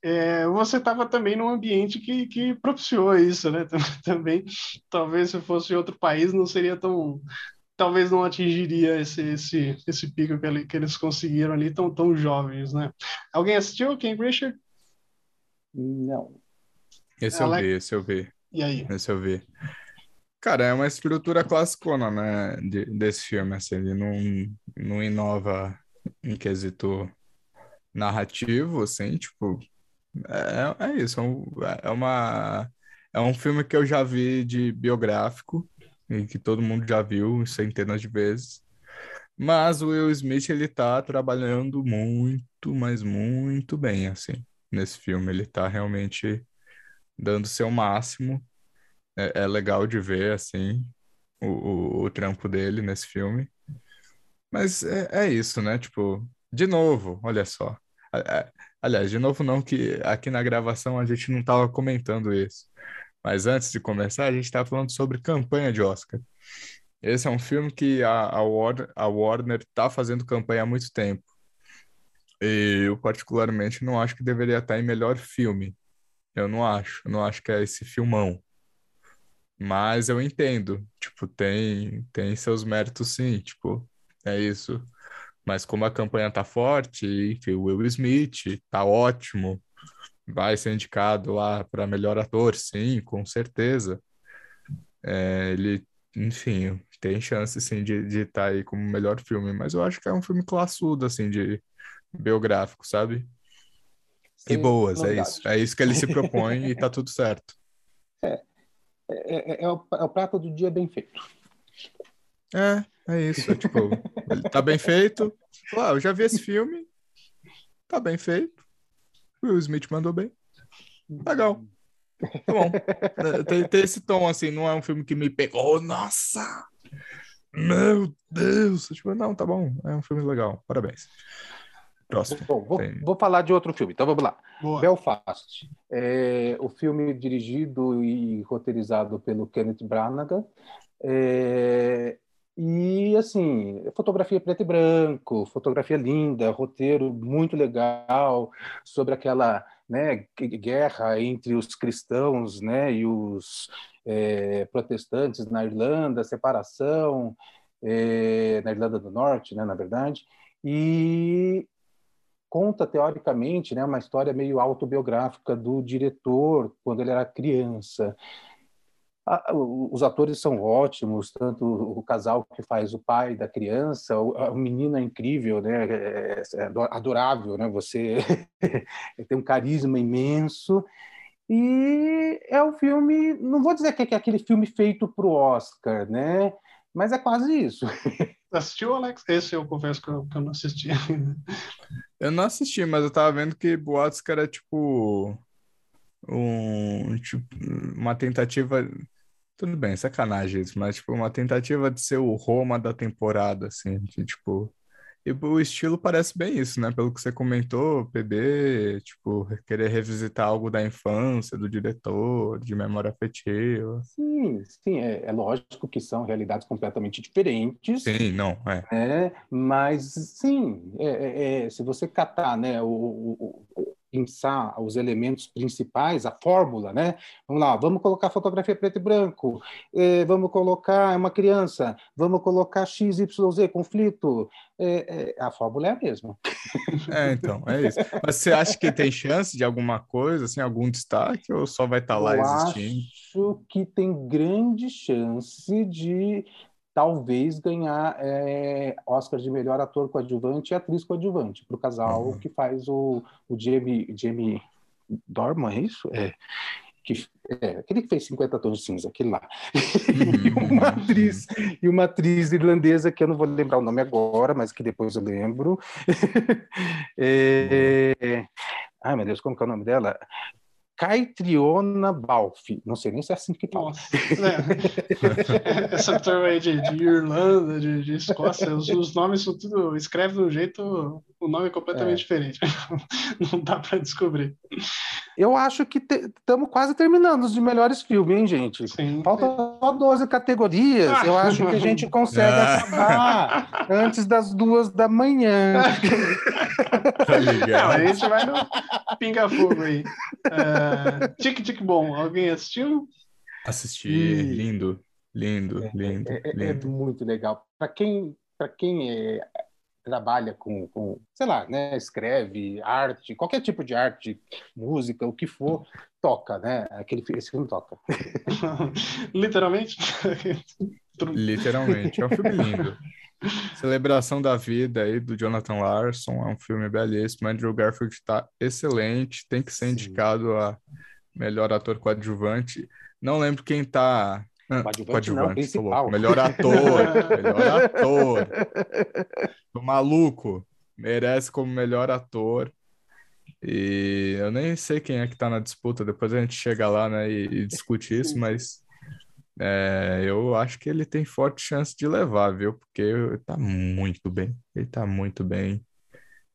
A: é, você estava também num ambiente que, que propiciou isso, né? [laughs] Também, talvez se fosse outro país não seria tão, talvez não atingiria esse, esse, esse pico que, ele, que eles conseguiram ali tão, tão jovens, né? Alguém assistiu King Richard?
B: Não.
C: Esse Alex... eu vi, esse eu vi.
A: E aí?
C: Esse eu vi. Cara, é uma estrutura classicona, né, de, desse filme, assim, ele não, não inova em quesito narrativo, assim, tipo, é, é isso, é, um, é uma... É um filme que eu já vi de biográfico, e que todo mundo já viu centenas de vezes. Mas o Will Smith, ele tá trabalhando muito, mas muito bem, assim, nesse filme. Ele tá realmente dando seu máximo. É, é legal de ver, assim, o, o, o, trampo dele nesse filme. Mas é, é isso, né? Tipo, de novo, olha só. Aliás, de novo não, que aqui na gravação a gente não tava comentando isso. Mas antes de começar, a gente estava falando sobre campanha de Oscar. Esse é um filme que a, a, Warner, a Warner tá fazendo campanha há muito tempo. E eu, particularmente, não acho que deveria estar em melhor filme. Eu não acho. Não acho que é esse filmão. Mas eu entendo. Tipo, tem, tem seus méritos, sim. Tipo, é isso. Mas como a campanha tá forte, enfim, o Will Smith tá ótimo vai ser indicado lá para melhor ator, sim, com certeza. É, ele, enfim, tem chance sim de estar tá aí como melhor filme, mas eu acho que é um filme classudo, assim, de biográfico, sabe? Sim, e boas, é isso. É isso que ele se propõe e tá tudo certo. [laughs]
B: É, é, é, é, o, é o prato do dia bem feito.
C: É, é isso. É, tipo, tá bem feito. Ah, eu já vi esse filme. Tá bem feito. Will Smith mandou bem. Legal. Tá bom. tem, tem, esse tom, assim, não é um filme que me pegou. Nossa! Meu Deus! Tipo, não, tá bom. É um filme legal. Parabéns. Próximo.
B: Bom, vou, vou falar de outro filme. Então vamos lá. Boa. Belfast. É, o filme dirigido e roteirizado pelo Kenneth Branagh. É, e, assim, fotografia preto e branco, fotografia linda, roteiro muito legal sobre aquela né, guerra entre os cristãos né, e os é, protestantes na Irlanda, separação é, na Irlanda do Norte, né, na verdade, e conta teoricamente né, uma história meio autobiográfica do diretor quando ele era criança os atores são ótimos, tanto o casal que faz o pai da criança, o, o menino é incrível, né? É, é, é adorável, né? Você [laughs] tem um carisma imenso. E é um filme, não vou dizer que é aquele filme feito para o Oscar, né? Mas é quase isso. [laughs]
A: Assistiu, Alex? Esse eu confesso que eu, que eu não assisti. [laughs]
C: eu não assisti, mas eu tava vendo que boatos que era tipo um tipo, uma tentativa tudo bem, sacanagem isso, mas, tipo, uma tentativa de ser o Roma da temporada, assim, de, tipo... E o estilo parece bem isso, né? Pelo que você comentou, PB, tipo, querer revisitar algo da infância, do diretor, de memória afetiva.
B: Sim, sim, é, é lógico que são realidades completamente diferentes.
C: Sim, não, é.
B: é mas, sim, é, é, é se você catar, né, o, o pensar os elementos principais, a fórmula, né? Vamos lá, vamos colocar fotografia preto e branco, eh, vamos colocar uma criança, vamos colocar X, Y, Z, conflito. Eh, eh, a fórmula é a mesma.
C: É, então, é isso. Mas você acha que tem chance de alguma coisa, assim, algum destaque, ou só vai estar tá lá Eu existindo?
B: Acho que tem grande chance de talvez ganhar é, Oscar de melhor ator coadjuvante e atriz coadjuvante para o casal uhum. que faz o, o Jamie, Jamie Dorman, é isso? É. Que, é, aquele que fez 50 tons de cinza, aquele lá. Uhum. [laughs] e, uma atriz, e uma atriz irlandesa que eu não vou lembrar o nome agora, mas que depois eu lembro. [laughs] é, ai, meu Deus, como que é o nome dela? Caitriona Balfe. Não sei nem se é assim que fala.
A: É. [laughs] Essa turma aí de, de Irlanda, de, de Escócia, os, os, nomes são tudo. Escreve de um jeito o nome é completamente é. diferente. [laughs] Não dá para descobrir.
B: Eu acho que estamos quase terminando os de melhores filmes, hein, gente? Sim. Falta só 12 categorias. Eu acho que a gente consegue [laughs] acabar antes das duas da manhã.
A: Tá Não, a gente vai no pinga-fogo aí. Uh, [laughs] tic Tic Bom, alguém assistiu?
C: Assisti, lindo, lindo, é, lindo,
B: é, é,
C: lindo.
B: É muito legal. Para quem, para quem é, trabalha com, com, sei lá, né, escreve arte, qualquer tipo de arte, música, o que for, toca, né? Aquele, esse filme toca. [laughs] [laughs]
A: Literalmente?
C: Literalmente. É um filme lindo. Celebração da Vida aí do Jonathan Larson, é um filme belíssimo. Andrew Garfield está excelente, tem que ser Sim. indicado a melhor ator coadjuvante. Não lembro quem está
B: Coadjuvante, coadjuvante não,
C: Melhor ator, [laughs] melhor ator. O maluco merece como melhor ator. E eu nem sei quem é que tá na disputa, depois a gente chega lá, né, e, e discute isso, mas é, eu acho que ele tem forte chance de levar, viu? Porque ele tá muito bem, ele tá muito bem.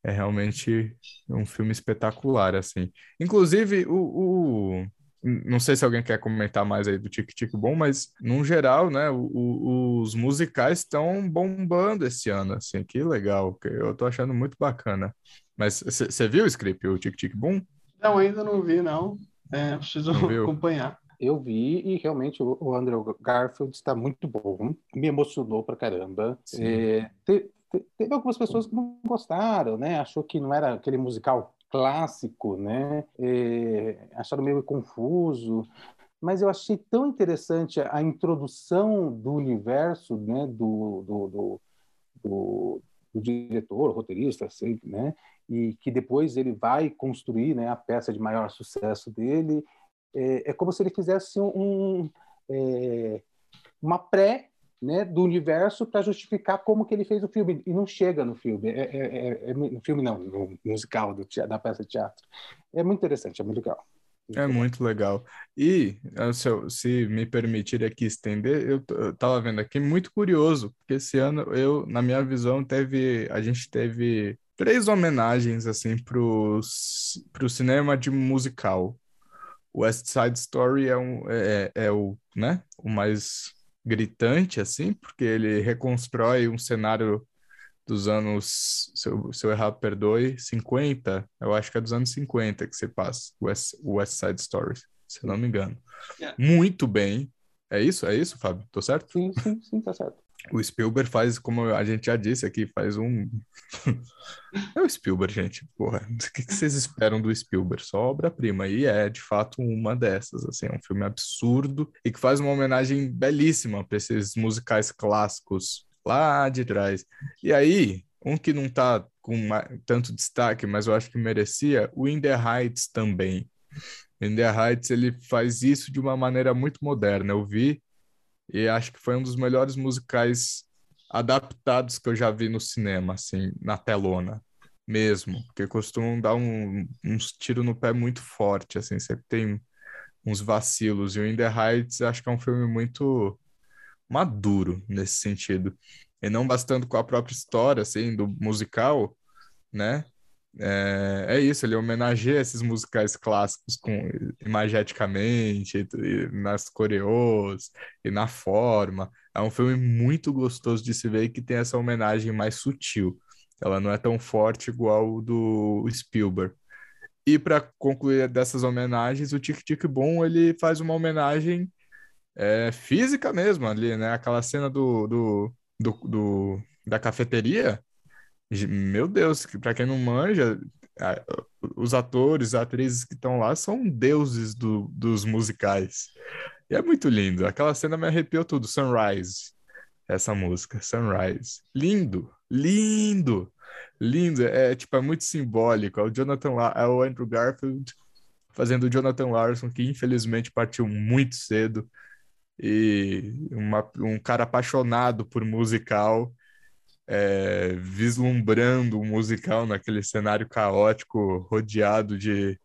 C: É realmente um filme espetacular, assim. Inclusive, o, o não sei se alguém quer comentar mais aí do Tic Tic Bom, mas no geral, né, o, o, os musicais estão bombando esse ano, assim, que legal, que eu tô achando muito bacana. Mas você viu o script, o Tic Tic Boom?
A: Não, ainda não vi, não. É, preciso acompanhar.
B: Eu vi e realmente o Andrew Garfield está muito bom. Me emocionou pra caramba. É, teve, teve algumas pessoas que não gostaram, né? Achou que não era aquele musical clássico, né? É, acharam meio confuso, mas eu achei tão interessante a introdução do universo, né? Do, do, do, do, do diretor, roteirista, assim, né? E que depois ele vai construir, né? A peça de maior sucesso dele. É, é como se ele fizesse um, é, uma pré né, do universo para justificar como que ele fez o filme e não chega no filme, é, é, é, é no filme não, no musical do da peça de teatro. É muito interessante, é muito legal.
C: É muito legal. E, se, eu, se me permitir aqui estender, eu, eu tava vendo aqui, muito curioso, porque esse ano eu, na minha visão, teve, a gente teve três homenagens, assim, pro, pro cinema de musical. West Side Story é, um, é, é o, né, o mais gritante, assim, porque ele reconstrói um cenário dos anos, se eu, se eu errar, perdoe, 50, eu acho que é dos anos 50 que você passa, o West, West Side Story, se eu não me engano. Yeah. Muito bem. É isso? É isso, Fábio? Tô certo?
B: Sim, sim, sim, tá certo.
C: O Spielberg faz, como a gente já disse aqui, faz um. [laughs] é o Spielberg, gente. Porra, o que vocês esperam do Spielberg? Só obra-prima. E é, de fato, uma dessas. Assim, é um filme absurdo e que faz uma homenagem belíssima para esses musicais clássicos lá de trás. E aí, um que não tá com tanto destaque, mas eu acho que merecia, o In the Heights também. In the Heights ele faz isso de uma maneira muito moderna. Eu vi e acho que foi um dos melhores musicais adaptados que eu já vi no cinema, assim, na telona mesmo, porque costumam dar um, uns tiros no pé muito forte, assim, sempre tem uns vacilos, e o In The Heights acho que é um filme muito maduro nesse sentido, e não bastando com a própria história, assim, do musical, né, é, é isso, ele homenageia esses musicais clássicos com imageticamente, nas coreos e na forma. É um filme muito gostoso de se ver e que tem essa homenagem mais sutil. Ela não é tão forte igual o do Spielberg. E para concluir dessas homenagens, o Tic Tic Boom ele faz uma homenagem é, física mesmo ali, né? Aquela cena do, do, do, do da cafeteria meu Deus, para quem não manja, os atores, atrizes que estão lá são deuses do, dos musicais. E é muito lindo. Aquela cena me arrepiou tudo. Sunrise, essa música, Sunrise. Lindo, lindo, lindo. É tipo, é muito simbólico. É o Jonathan, é o Andrew Garfield fazendo o Jonathan Larson, que infelizmente partiu muito cedo. E uma, um cara apaixonado por musical é, vislumbrando um musical naquele cenário caótico, rodeado de,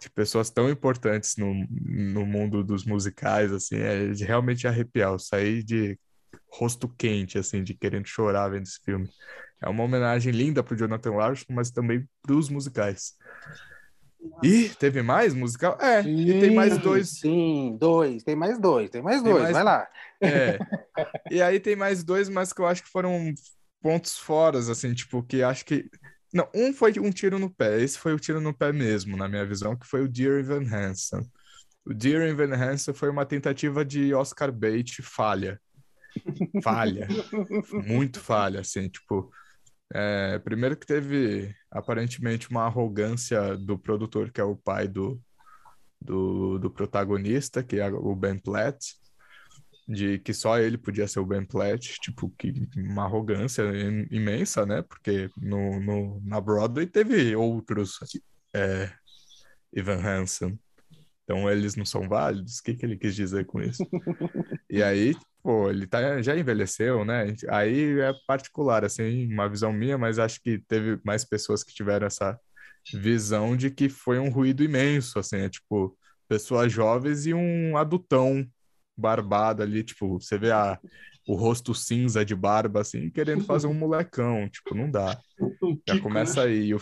C: de pessoas tão importantes no, no mundo dos musicais, assim, é de realmente arrepiar. Eu saí de rosto quente, assim, de querendo chorar vendo esse filme. É uma homenagem linda pro Jonathan Larson, mas também pros musicais. E teve mais musical? É,
B: Sim,
C: e tem mais dois.
B: Sim, dois. Tem mais dois. Tem mais
C: Tem
B: dois.
C: mais-
B: Vai lá.
C: É. [laughs] E aí tem mais dois, mas que eu acho que foram pontos foras, assim, tipo, que acho que. Não, um foi um tiro no pé, esse foi o tiro no pé mesmo, na minha visão, que foi o Dear Evan Hansen. O Dear Evan Hansen foi uma tentativa de Oscar bait falha. Falha. Muito falha, assim, tipo. é, primeiro que teve aparentemente uma arrogância do produtor, que é o pai do, do, do protagonista, que é o Ben Platt, de que só ele podia ser o Ben Platt, tipo, que uma arrogância im- imensa, né? Porque no, no, na Broadway teve outros é, Evan Hansen. Então eles não são válidos? O que, que ele quis dizer com isso? E [laughs] aí, pô, ele tá, já envelheceu, né? Aí é particular, assim, uma visão minha, mas acho que teve mais pessoas que tiveram essa visão de que foi um ruído imenso, assim, é tipo, pessoas jovens e um adultão barbado ali, tipo, você vê a, o rosto cinza de barba, assim, querendo fazer um molecão, tipo, não dá. Já começa aí. E o,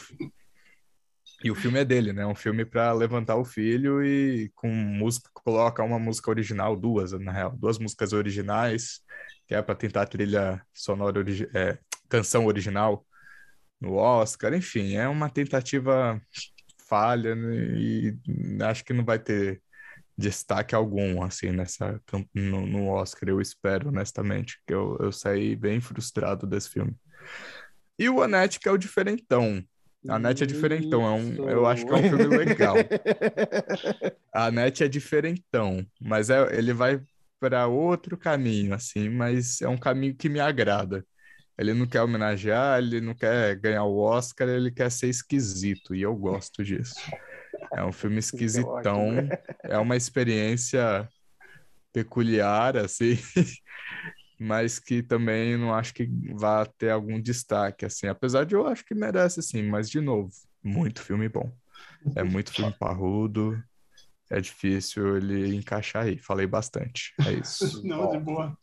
C: e o filme é dele, né? Um filme para levantar o filho e com música, coloca uma música original, duas, na real, duas músicas originais, que é para tentar a trilha sonora, origi- é, canção original no Oscar. Enfim, é uma tentativa falha né? e acho que não vai ter destaque algum, assim, nessa, no, no Oscar, eu espero, honestamente, que eu, eu saí bem frustrado desse filme. E o Annette, que é o diferentão. A Annette é diferentão, é um, eu acho que é um filme legal. [laughs] A Annette é diferentão, mas é, ele vai para outro caminho, assim, mas é um caminho que me agrada. Ele não quer homenagear, ele não quer ganhar o Oscar, ele quer ser esquisito, e eu gosto disso. É um filme esquisitão, é uma experiência peculiar, assim, [laughs] mas que também não acho que vá ter algum destaque, assim, apesar de eu acho que merece, sim, mas de novo, muito filme bom. É muito filme parrudo, é difícil ele encaixar aí. Falei bastante, é isso. [laughs]
A: Não, de boa.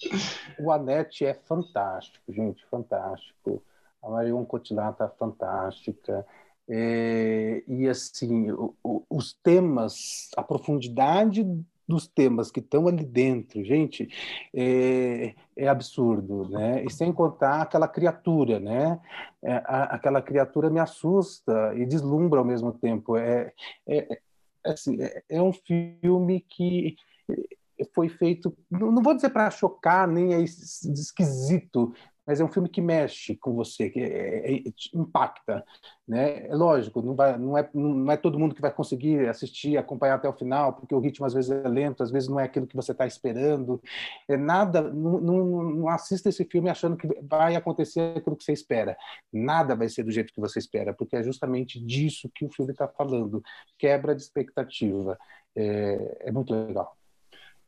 B: O Anete é fantástico, gente, fantástico. A Marion Cotillard tá fantástica. É, e assim, o- o- os temas, a profundidade dos temas que estão ali dentro, gente, é, é absurdo, né? E sem contar aquela criatura, né? É, a- aquela criatura me assusta e deslumbra ao mesmo tempo. É, é, é, assim, é, é um filme que foi feito, não não vou dizer para chocar, nem é es- esquisito, mas é um filme que mexe com você, que é- é- te impacta, né? É lógico, não, vai, não, é, não é todo mundo que vai conseguir assistir, acompanhar até o final, porque o ritmo às vezes é lento, às vezes não é aquilo que você está esperando. É nada, não, não, não assista esse filme achando que vai acontecer aquilo que você espera. Nada vai ser do jeito que você espera, porque é justamente disso que o filme está falando, quebra de expectativa. É, é muito legal.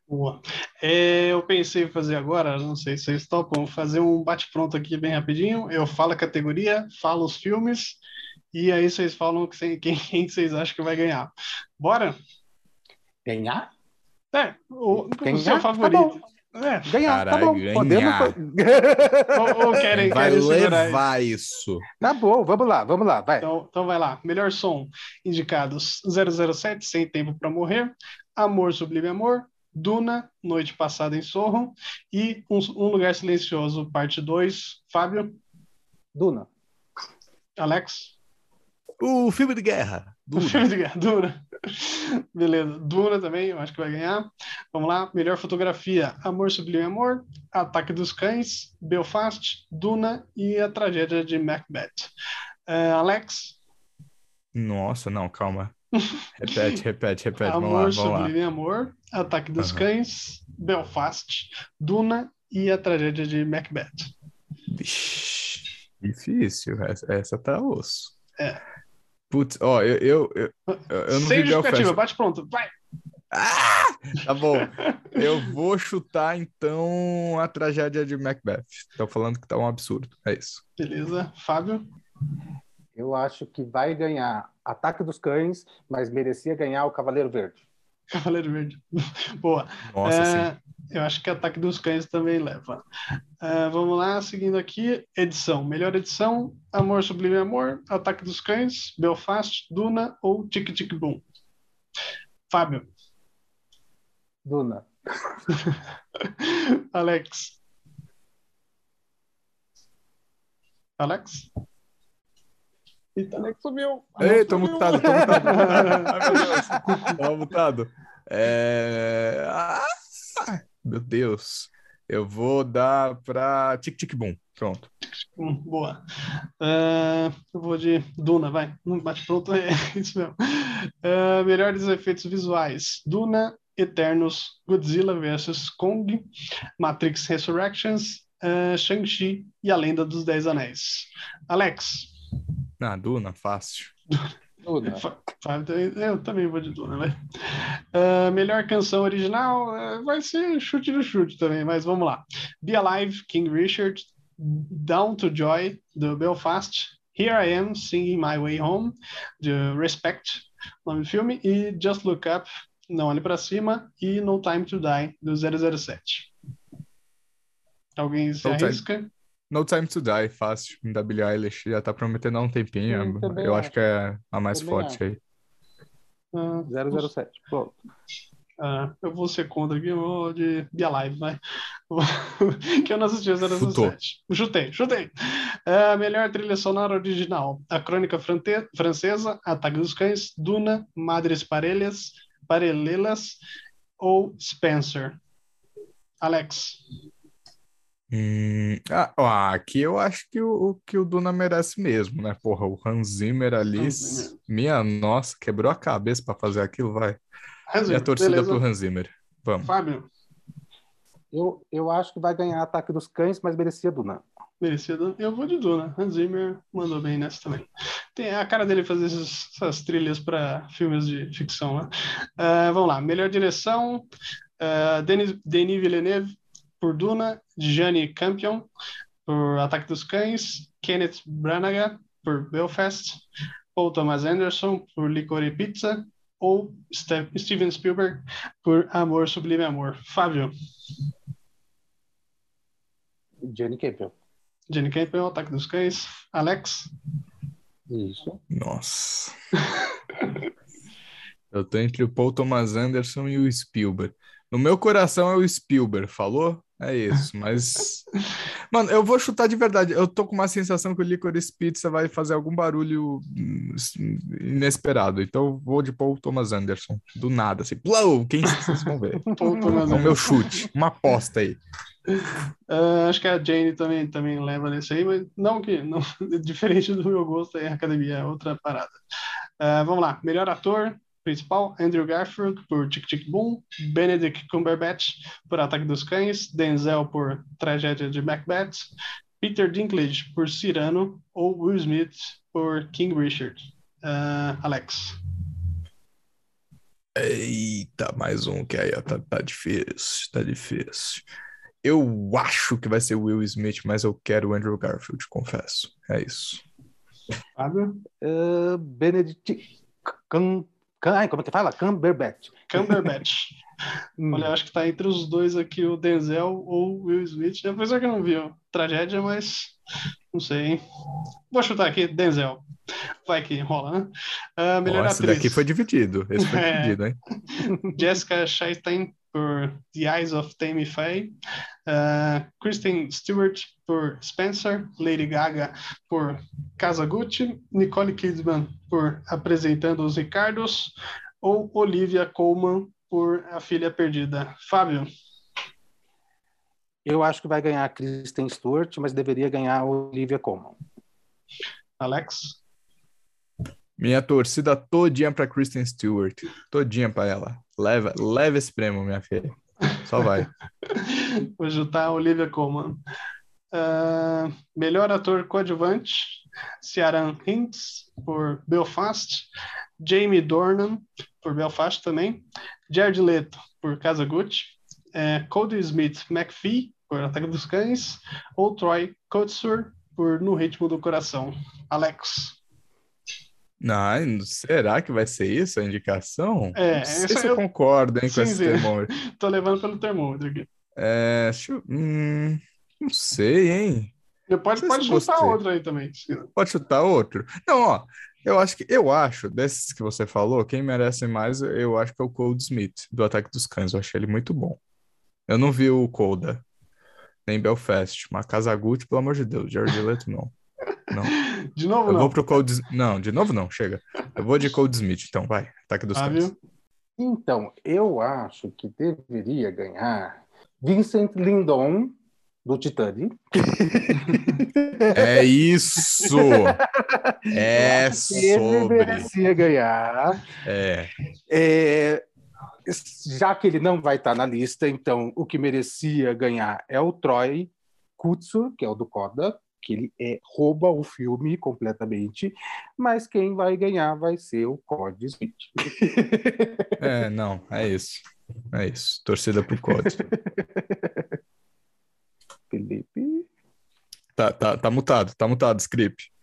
A: Boa. É, eu pensei em fazer agora, não sei se vocês topam, fazer um bate-pronto aqui bem rapidinho. Eu falo a categoria, falo os filmes, e aí vocês falam que cê- [laughs] quem, quem vocês acham que vai ganhar. Bora?
B: Ganhar?
A: É, o, o
B: Ganhar?
A: seu
B: Tá
A: favorito. É,
B: Ganhar, tá
C: Caralho,
B: bom.
C: ganhar.
B: Podemos.
A: ou, ou querem,
C: Vai
A: querem
C: levar isso.
B: tá bom, vamos lá, vamos lá, vai.
A: Então, então vai lá. Melhor som. Indicados 007, Sem Tempo para Morrer, Amor Sublime Amor, Duna, Noite Passada em Sorro e Um, Um Lugar Silencioso, parte 2. Fábio,
B: Duna.
A: Alex,
C: O filme de guerra.
A: o filme de guerra, Duna. Beleza, Duna também, eu acho que vai ganhar. Vamos lá, melhor fotografia: Amor Sublime Amor, Ataque dos Cães, Belfast, Duna e a tragédia de Macbeth. Eh, Alex,
C: Nossa, não, calma. [laughs] Repete, repete, repete.
A: Amor
C: vamos lá, vamos lá.
A: Sublime Amor, Ataque dos
C: Aham.
A: Cães, Belfast, Duna e a tragédia de Macbeth.
C: Vixe, difícil. Essa, essa tá osso.
A: É.
C: Putz, ó, eu, eu, eu, eu não
A: Sem
C: vi
A: justificativa,
C: Belfast.
A: bate pronto, vai!
C: Ah! Tá bom. [laughs] Eu vou chutar, então, a tragédia de Macbeth. Tô falando que tá um absurdo. É isso.
A: Beleza, Fábio,
B: Eu acho que vai ganhar Ataque dos Cães, mas merecia ganhar o Cavaleiro Verde. [laughs]
A: Cavaleiro Verde. [laughs] Boa.
C: Nossa,
A: É,
C: sim.
A: eu acho que Ataque dos Cães também leva. É, vamos lá, seguindo aqui, edição. Melhor edição, Amor Sublime Amor, Ataque dos Cães, Belfast, Duna ou Tic Tic Boom. Fábio,
B: Duna. [laughs]
A: Alex. Alex? Eita, Alex sumiu.
C: Ei, tô mutado, tô mutado. Ai, meu Deus. [laughs] Tô mutado. É... Ah, meu Deus. Eu vou dar pra Tic Tic Boom. Pronto.
A: Boa. É, eu vou de Duna, vai. Não bate pronto, é [laughs] isso mesmo. É, melhores efeitos visuais: Duna, Eternos, Godzilla vs. Kong, Matrix Resurrections, é, Shang-Chi e A Lenda dos Dez Anéis. Alex,
C: Ah, Duna, fácil.
B: Duna.
A: Eu também vou de Duna, vai. É, melhor canção original é, vai ser chute do chute também, mas vamos lá. Be Alive, King Richard, Down to Joy, do Belfast, Here I Am, Singing My Way Home, de Respect, nome do filme, e Just Look Up, Não Olhe Pra Cima, e No Time to Die, do 007. Alguém se
C: No Time-
A: arrisca?
C: No Time to Die, fácil. Da Billie Eilish. Já tá prometendo há um tempinho.
B: Sim,
C: Eu
B: acho.
C: acho que é a mais
B: Também
C: forte
B: acho.
C: aí.
A: Ah,
B: 007. Pronto.
A: Ah, eu vou ser contra aqui, eu vou de Be Alive, vai. [laughs] que eu não assisti a 007.
C: Chutou.
A: Chutei, chutei. Ah, melhor trilha sonora original: A Crônica Frante- Francesa, Ataque dos Cães, Duna, Madres Parelhas, Paralelas ou Spencer. Alex,
C: Hum, ah, aqui eu acho que o, o- que o Duna merece mesmo, né? Porra, o Hans Zimmer ali,
A: Hans Zimmer.
C: minha nossa, quebrou a cabeça pra fazer aquilo, vai. E a torcida
A: beleza.
C: pro Hans Zimmer. Vamos.
A: Fábio,
B: Eu, eu acho que vai ganhar Ataque dos Cães, mas merecia Duna.
A: merecido. Eu vou de Duna. Hans Zimmer mandou bem nessa também. Tem a cara dele fazer essas, essas trilhas para filmes de ficção, né? Ah, vamos lá. Melhor direção: ah, Denis, Denis Villeneuve por Duna, Gianni Campion por Ataque dos Cães, Kenneth Branagh por Belfast, Paul Thomas Anderson por Licorice Pizza ou Ste- Steven Spielberg por Amor Sublime Amor. Fábio,
B: Jenny Campion.
A: Gianni Campion, Ataque dos Cães, Alex.
B: Isso.
C: Nossa. [laughs] Eu tô entre o Paul Thomas Anderson e o Spielberg. No meu coração é o Spielberg, falou? É isso, mas. Mano, eu vou chutar de verdade. Eu tô com uma sensação que o Licorice Pizza vai fazer algum barulho hum, inesperado. Então eu vou de Paul Thomas Anderson. Do nada, assim. Blow! Quem vocês vão ver? [laughs]
A: Paul Thomas
C: É o meu chute. Uma aposta aí. [laughs]
A: Ah, acho que a Jane também, também leva nesse aí, mas não que não, [laughs] diferente do meu gosto aí, a academia é outra parada. Ah, vamos lá, melhor ator principal, Andrew Garfield por Tic Tic Boom, Benedict Cumberbatch por Ataque dos Cães, Denzel por Tragédia de Macbeth, Peter Dinklage por Cyrano ou Will Smith por King Richard. Ah, Alex.
C: Eita, mais um que aí, ó, tá, tá difícil, tá difícil. Eu acho que vai ser Will Smith, mas eu quero o Andrew Garfield, confesso. É isso.
A: Fábio?
B: Uh, Benedict. Cam... Ai, como é que fala? Cumberbatch.
A: Cumberbatch. [laughs]
B: Hum.
A: Olha, eu acho que tá entre os dois aqui, o Denzel ou o Will Smith. Apesar que eu não vi ó, tragédia, mas não sei, hein? Vou chutar aqui, Denzel. Vai que rola, né? Ah, melhor
C: esse
A: atriz.
C: daqui foi dividido. Esse foi [laughs]
A: É.
C: dividido, hein? [laughs]
A: Jessica Chastain por The Eyes of Tammy Faye, ah, Kristen Stewart por Spencer, Lady Gaga por Casa Gucci, Nicole Kidman por Apresentando os Ricardos ou Olivia Colman por A Filha Perdida. Fábio,
B: Eu acho que vai ganhar Kristen Stewart, mas deveria ganhar Olivia Colman.
A: Alex,
C: Minha torcida todinha pra Kristen Stewart. Todinha pra ela. Leva, leva esse prêmio, minha filha. Só vai. [laughs]
A: vou chutar a Olivia Colman. Ah, melhor ator coadjuvante, Ciaran Hinds por Belfast, Jamie Dornan por Belfast também, Jared Leto por Casa Gucci, eh, Cody Smith McPhee por Ataque dos Cães ou Troy Kotsur por No Ritmo do Coração. Alex,
C: Não, será que vai ser isso a indicação?
A: É,
C: não sei se
A: eu-
C: eu concordo hein, com esse termômetro. [laughs]
A: Tô levando pelo termômetro aqui.
C: É, eu- hum, não sei, hein?
A: Pode,
C: sei
A: pode
C: se
A: chutar
C: gostei.
A: outro aí também.
C: Pode chutar outro? Não, ó, eu acho que eu acho, desses que você falou, quem merece mais, eu acho que é o Cold Smith, do Ataque dos Cães. Eu achei ele muito bom. Eu não vi o Coda, nem Belfast, mas Kazaguchi, pelo amor de Deus, Jared Leto não. Não.
A: De novo,
C: Eu
A: não.
C: vou pro Cold. Não, de novo não, chega. Eu vou de Cold Smith, então, vai. Ataque dos Cães.
A: Fábio?
B: Então, eu acho que deveria ganhar Vincent Lindon, do Titanic.
C: É isso! [laughs] É
B: Ele
C: sobre.
B: merecia ganhar.
C: É.
B: É, já que ele não vai estar na lista, então o que merecia ganhar é o Troy Kutsu, que é o do Coda, que ele é, rouba o filme completamente, mas quem vai ganhar vai ser o Cody Smith. [laughs]
C: É, não, é isso. É isso. Torcida pro Code.
B: Felipe.
C: Tá, tá, tá mutado, tá mutado, script.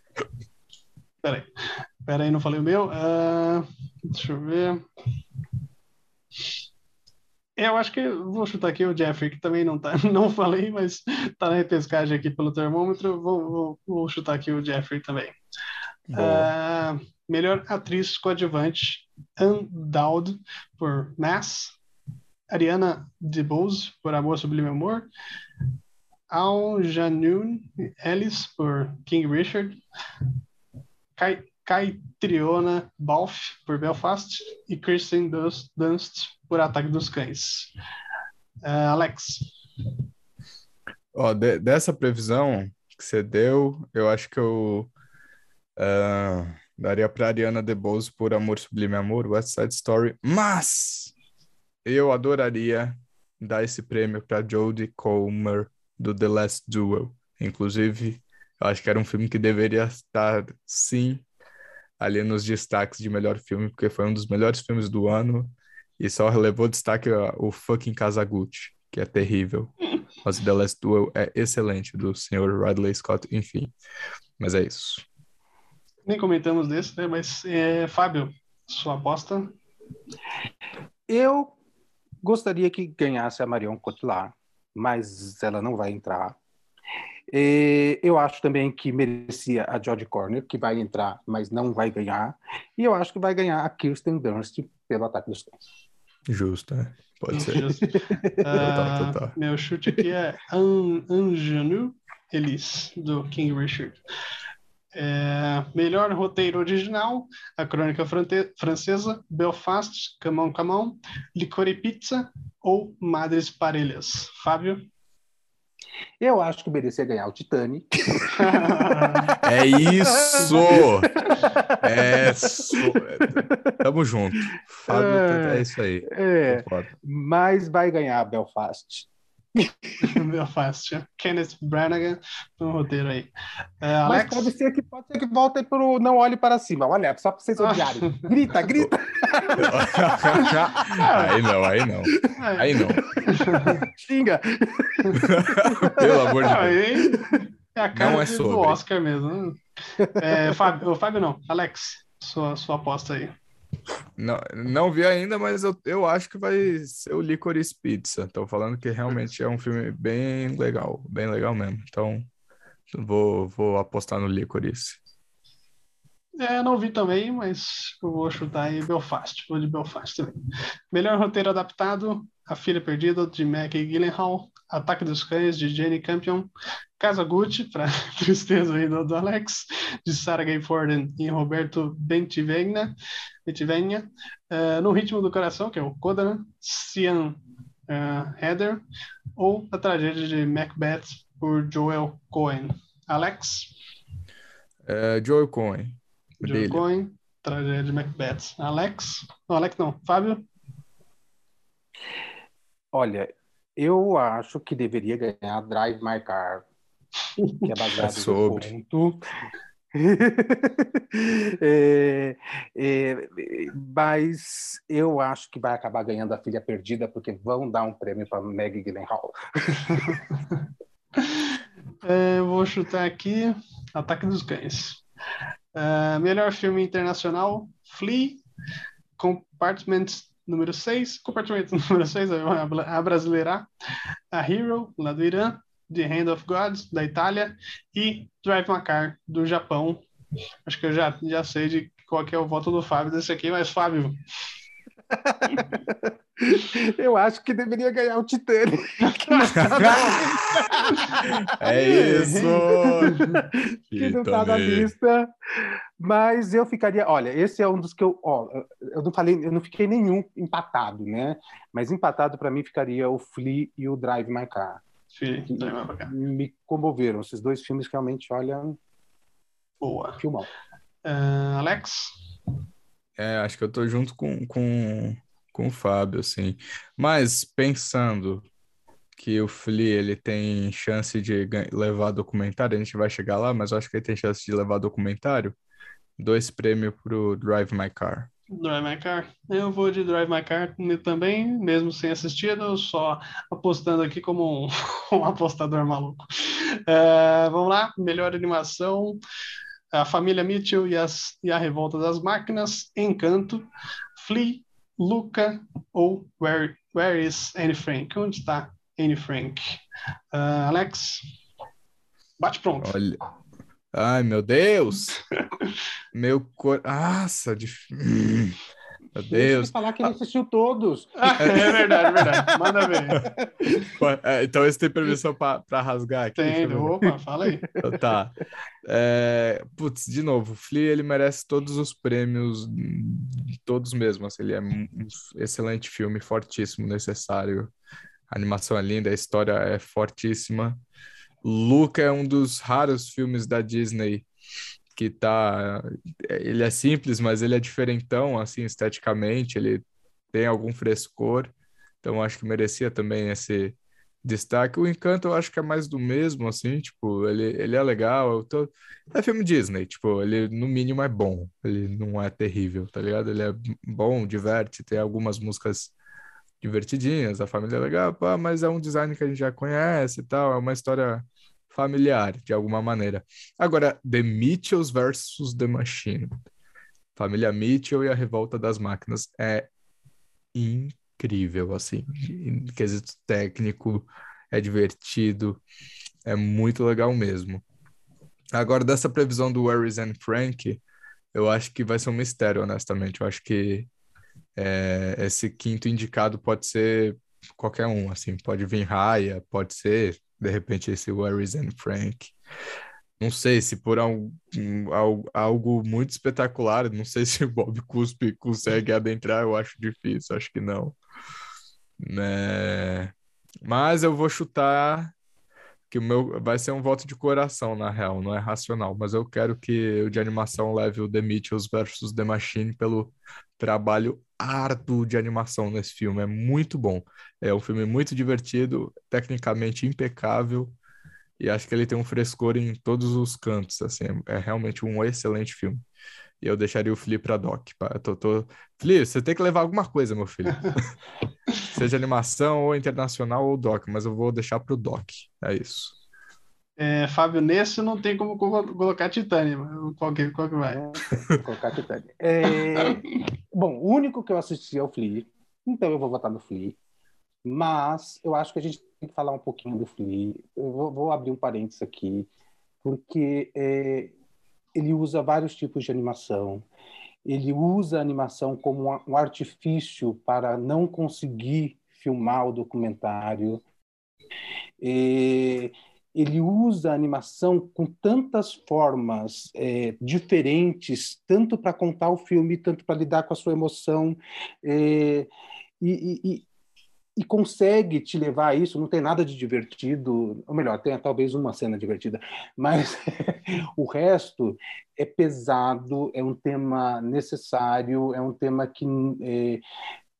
A: Peraí. Peraí, não falei o meu. Ah, deixa eu ver. Eu acho que vou chutar aqui o Jeffrey, que também não tá, [laughs] não falei, mas tá na repescagem aqui pelo termômetro. Vou, vou, vou chutar aqui o Jeffrey também. Ah, melhor atriz coadjuvante, Anne Dowd por Mass, Ariana DeBose por Amor Sublime Amor, Al Janoun Ellis por King Richard, Kai, Caitriona Balfe por Belfast. E Kristen Dunst, Dunst por Ataque dos Cães. Ah, Alex,
C: Ó, de- dessa previsão que você deu, eu acho que eu ah, daria pra Ariana DeBose por Amor Sublime Amor, West Side Story, mas eu adoraria dar esse prêmio pra Jodie Comer do The Last Duel. Inclusive, eu acho que era um filme que deveria estar, sim, ali nos destaques de melhor filme, porque foi um dos melhores filmes do ano e só levou destaque o fucking Kazaguchi, que é terrível. Mas The Last Duel é excelente, do senhor Ridley Scott, enfim. Mas é isso.
A: nem comentamos desse, né? Mas é, Fábio, sua aposta?
B: Eu gostaria que ganhasse a Marion Cotillard, mas ela não vai entrar. E eu acho também que merecia a Jodie Corner, que vai entrar, mas não vai ganhar. E eu acho que vai ganhar a Kirsten Dunst pelo Ataque dos Cães.
C: Justo, né? Pode ser.
A: Justo. [laughs]
C: Total.
A: Meu chute aqui é An Anjanu Elis, do King Richard. É, melhor roteiro original, A Crônica Francesa, Belfast, Camão Camão, Licor e Pizza ou Madres Parelhas. Fábio?
B: Eu acho que merecia ganhar o Titanic.
C: É isso! É so... Tamo junto. Fábio, é isso aí.
B: É, mas vai ganhar a Belfast.
A: Belfast. Kenneth Branagh no roteiro aí. É,
B: Mas
A: Alex?
B: pode ser que pode ser que volte pro Não Olhe para Cima. Olha, só para vocês odiarem. Grita, grita. [laughs]
C: aí não, aí não. Aí não.
B: Xinga. [laughs]
C: Pelo amor de Deus.
A: Aí é a cara
C: Não é
A: do
C: sobre.
A: Oscar mesmo. É, Fábio, Fábio não. Alex, sua, sua aposta aí.
C: Não, não vi ainda, mas eu, eu acho que vai ser o Licorice Pizza. Estão falando que realmente é um filme bem legal, bem legal mesmo. Então, vou, vou apostar no Licorice.
A: É, não vi também, mas eu vou chutar aí Belfast. Vou de Belfast também. Melhor roteiro adaptado: A Filha Perdida, de Maggie Gyllenhaal. Ataque dos Cães, de Jenny Campion. Casa Gucci, [laughs] para tristeza aí do, do Alex, de Sarah Gay Forden e Roberto Bentivegna. Bentivegna. Eh, no Ritmo do Coração, que é o Coda, né? Cian eh, Heather. Ou A Tragédia de Macbeth, por Joel Cohen. Alex?
C: É, Joel Cohen.
A: Joe
C: Brilha.
A: Cohen, tragédia de Macbeth. Alex? Não, Alex não. Fábio?
B: Olha, eu acho que deveria ganhar Drive My Car, que é [laughs] baseado
C: É sobre.
B: no conto. [laughs] É, é, mas eu acho que vai acabar ganhando a Filha Perdida, porque vão dar um prêmio para Maggie Gyllenhaal. [laughs]
A: É, eu vou chutar aqui Ataque dos Cães. Uh, melhor filme internacional, Flea, Compartment número 6, Compartimento [laughs] número 6, a brasileira, A Hero, lá do Irã, The Hand of God, da Itália, e Drive My Car, do Japão. Acho que eu já, já sei de qual é o voto do Fábio desse aqui, mas Fábio, [laughs]
B: Eu acho que deveria ganhar o Titanic. [laughs]
C: é isso! [laughs]
B: que não está na lista. Mas eu ficaria. Olha, esse é um dos que eu. Ó, eu não falei, eu não fiquei nenhum empatado, né? Mas empatado para mim ficaria o Flea e o Drive My Car.
A: Sim,
B: me comoveram. Esses dois filmes realmente, olha.
A: Boa.
B: Filmão.
A: Uh, Alex?
C: É, acho que eu tô junto com, com, com o Fábio, assim. Mas pensando que o Flea ele tem chance de levar documentário, a gente vai chegar lá, mas eu acho que ele tem chance de levar documentário. Dois prêmios pro Drive My Car.
A: Drive My Car. Eu vou de Drive My Car também, mesmo sem assistido, só apostando aqui como um, [laughs] um apostador maluco. Uh, vamos lá, melhor animação a família Mitchell e, as, e a revolta das máquinas, Encanto, Flea, Luca ou Where, Where is Anne Frank? Onde está Anne Frank? Uh, Alex, bate pronto.
C: Olha. Ai, meu Deus! [laughs] meu cor... Nossa, difícil. Meu Deus.
B: falar que ele assistiu todos. [laughs]
A: é verdade, é verdade. Manda ver.
C: É, então esse tem permissão para rasgar aqui?
A: Tem, opa, fala aí.
C: Então, tá. É, putz, de novo, o Flea, ele merece todos os prêmios, todos mesmo. Assim, ele é um excelente filme, fortíssimo, necessário. A animação é linda, a história é fortíssima. Luca é um dos raros filmes da Disney que tá. Ele é simples, mas ele é diferentão, assim, esteticamente, ele tem algum frescor, então acho que merecia também esse destaque. O Encanto eu acho que é mais do mesmo, assim, tipo, ele, ele é legal, tô... é filme Disney, tipo, ele no mínimo é bom, ele não é terrível, tá ligado? Ele é bom, diverte, tem algumas músicas divertidinhas, a família é legal, pá, mas é um design que a gente já conhece e tal, é uma história familiar, de alguma maneira. Agora, The Mitchells versus The Machine. Família Mitchell e a Revolta das Máquinas é incrível, assim, em quesito técnico, é divertido, é muito legal mesmo. Agora, dessa previsão do Where is Anne Frank, eu acho que vai ser um mistério, honestamente. Eu acho que é, esse quinto indicado pode ser qualquer um, assim, pode vir Raya, pode ser de repente esse is Anne Frank. Não sei se por algo, algo muito espetacular, não sei [laughs] se o Bob Cuspe consegue adentrar, eu acho difícil, acho que não. Né? Mas eu vou chutar que o meu vai ser um voto de coração, na real, não é racional, mas eu quero que o de animação leve o The Mitchells versus The Machine pelo trabalho árduo de animação nesse filme. É muito bom. É um filme muito divertido, tecnicamente impecável, e acho que ele tem um frescor em todos os cantos. Assim, é, realmente um excelente filme. E eu deixaria o Flea para Doc. Tô, tô... Flea, você tem que levar alguma coisa, meu filho. [laughs] Seja animação, ou internacional, ou Doc, mas eu vou deixar para o Doc. É isso.
A: É, Fábio, nesse não tem como colocar Titânia. Qual que, qual que vai?
B: Vou colocar Titânia. É... Bom, o único que eu assisti é o Flea, então eu vou votar no Flea. Mas eu acho que a gente tem que falar um pouquinho do Flea. Eu vou, vou abrir um parênteses aqui, porque é, ele usa vários tipos de animação. Ele usa a animação como um artifício para não conseguir filmar o documentário. E ele usa a animação com tantas formas é, diferentes, tanto para contar o filme, tanto para lidar com a sua emoção, é, e, e, e, consegue te levar a isso. Não tem nada de divertido, ou melhor, tem talvez uma cena divertida, [laughs] mas [laughs] o resto é pesado, é um tema necessário, é um tema que é,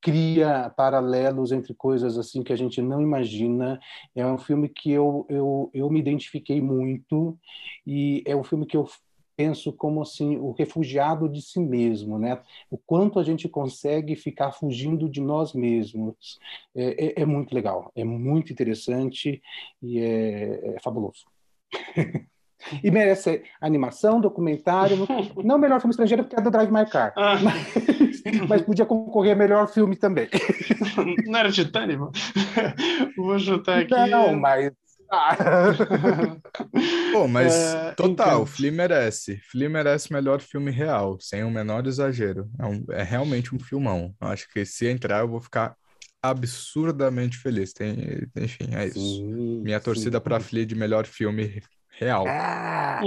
B: cria paralelos entre coisas assim que a gente não imagina. É um filme que eu, eu, eu me identifiquei muito e é um filme que eu penso como assim o refugiado de si mesmo, né? O quanto a gente consegue ficar fugindo de nós mesmos é, é, é muito legal, é muito interessante e é, é fabuloso. [laughs] E merece animação, documentário. Não melhor filme estrangeiro, porque é do Drive My Car. Ah. Mas, mas, podia concorrer a melhor filme também.
A: Não era Titanic? Vou chutar aqui.
B: Não, mas. Ah.
C: Pô, mas é, total, o Flea merece. Flea merece melhor filme real, sem o menor exagero. É, um, é realmente um filmão. Acho que se entrar, eu vou ficar absurdamente feliz. Tem, enfim, é isso. Sim, Minha torcida para Flea de melhor filme real. Ah!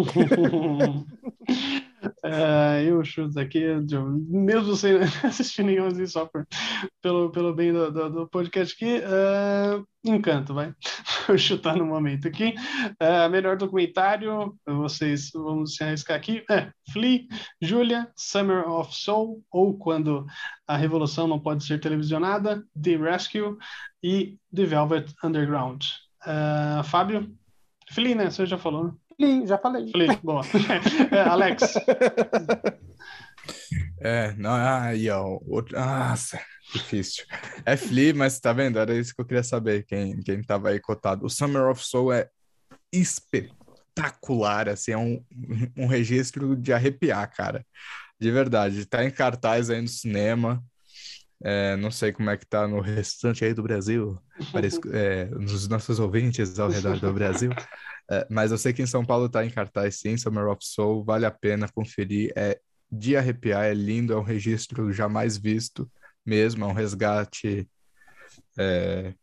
A: Uh, [laughs] eu chuto aqui, mesmo sem [laughs] assistir nenhum assim, só por, pelo, pelo bem do, do, do podcast aqui, uh, encanto, vai. [laughs] Vou chutar no momento aqui. Uh, melhor documentário, vocês vamos se arriscar aqui. É, Flea, Julia, Summer of Soul, ou Quando a Revolução Não Pode Ser Televisionada, The Rescue e The Velvet Underground. Uh, Fábio? Flea, né? Você já falou, né?
B: Flea, já falei.
A: Flea, boa. [laughs] É, Alex.
C: É, não, aí, ó. Outro, nossa, difícil. É Flea, mas tá vendo? Era isso que eu queria saber, quem, quem tava aí cotado. O Summer of Soul é espetacular, assim, é um, um registro de arrepiar, cara. De verdade. Tá em cartaz aí no cinema. É, não sei como é que tá no restante aí do Brasil, é, nos nossos ouvintes ao redor do Brasil. É, mas eu sei que em São Paulo tá em cartaz sim, Summer of Soul, vale a pena conferir. É de arrepiar, é lindo, é um registro jamais visto mesmo, é um resgate é,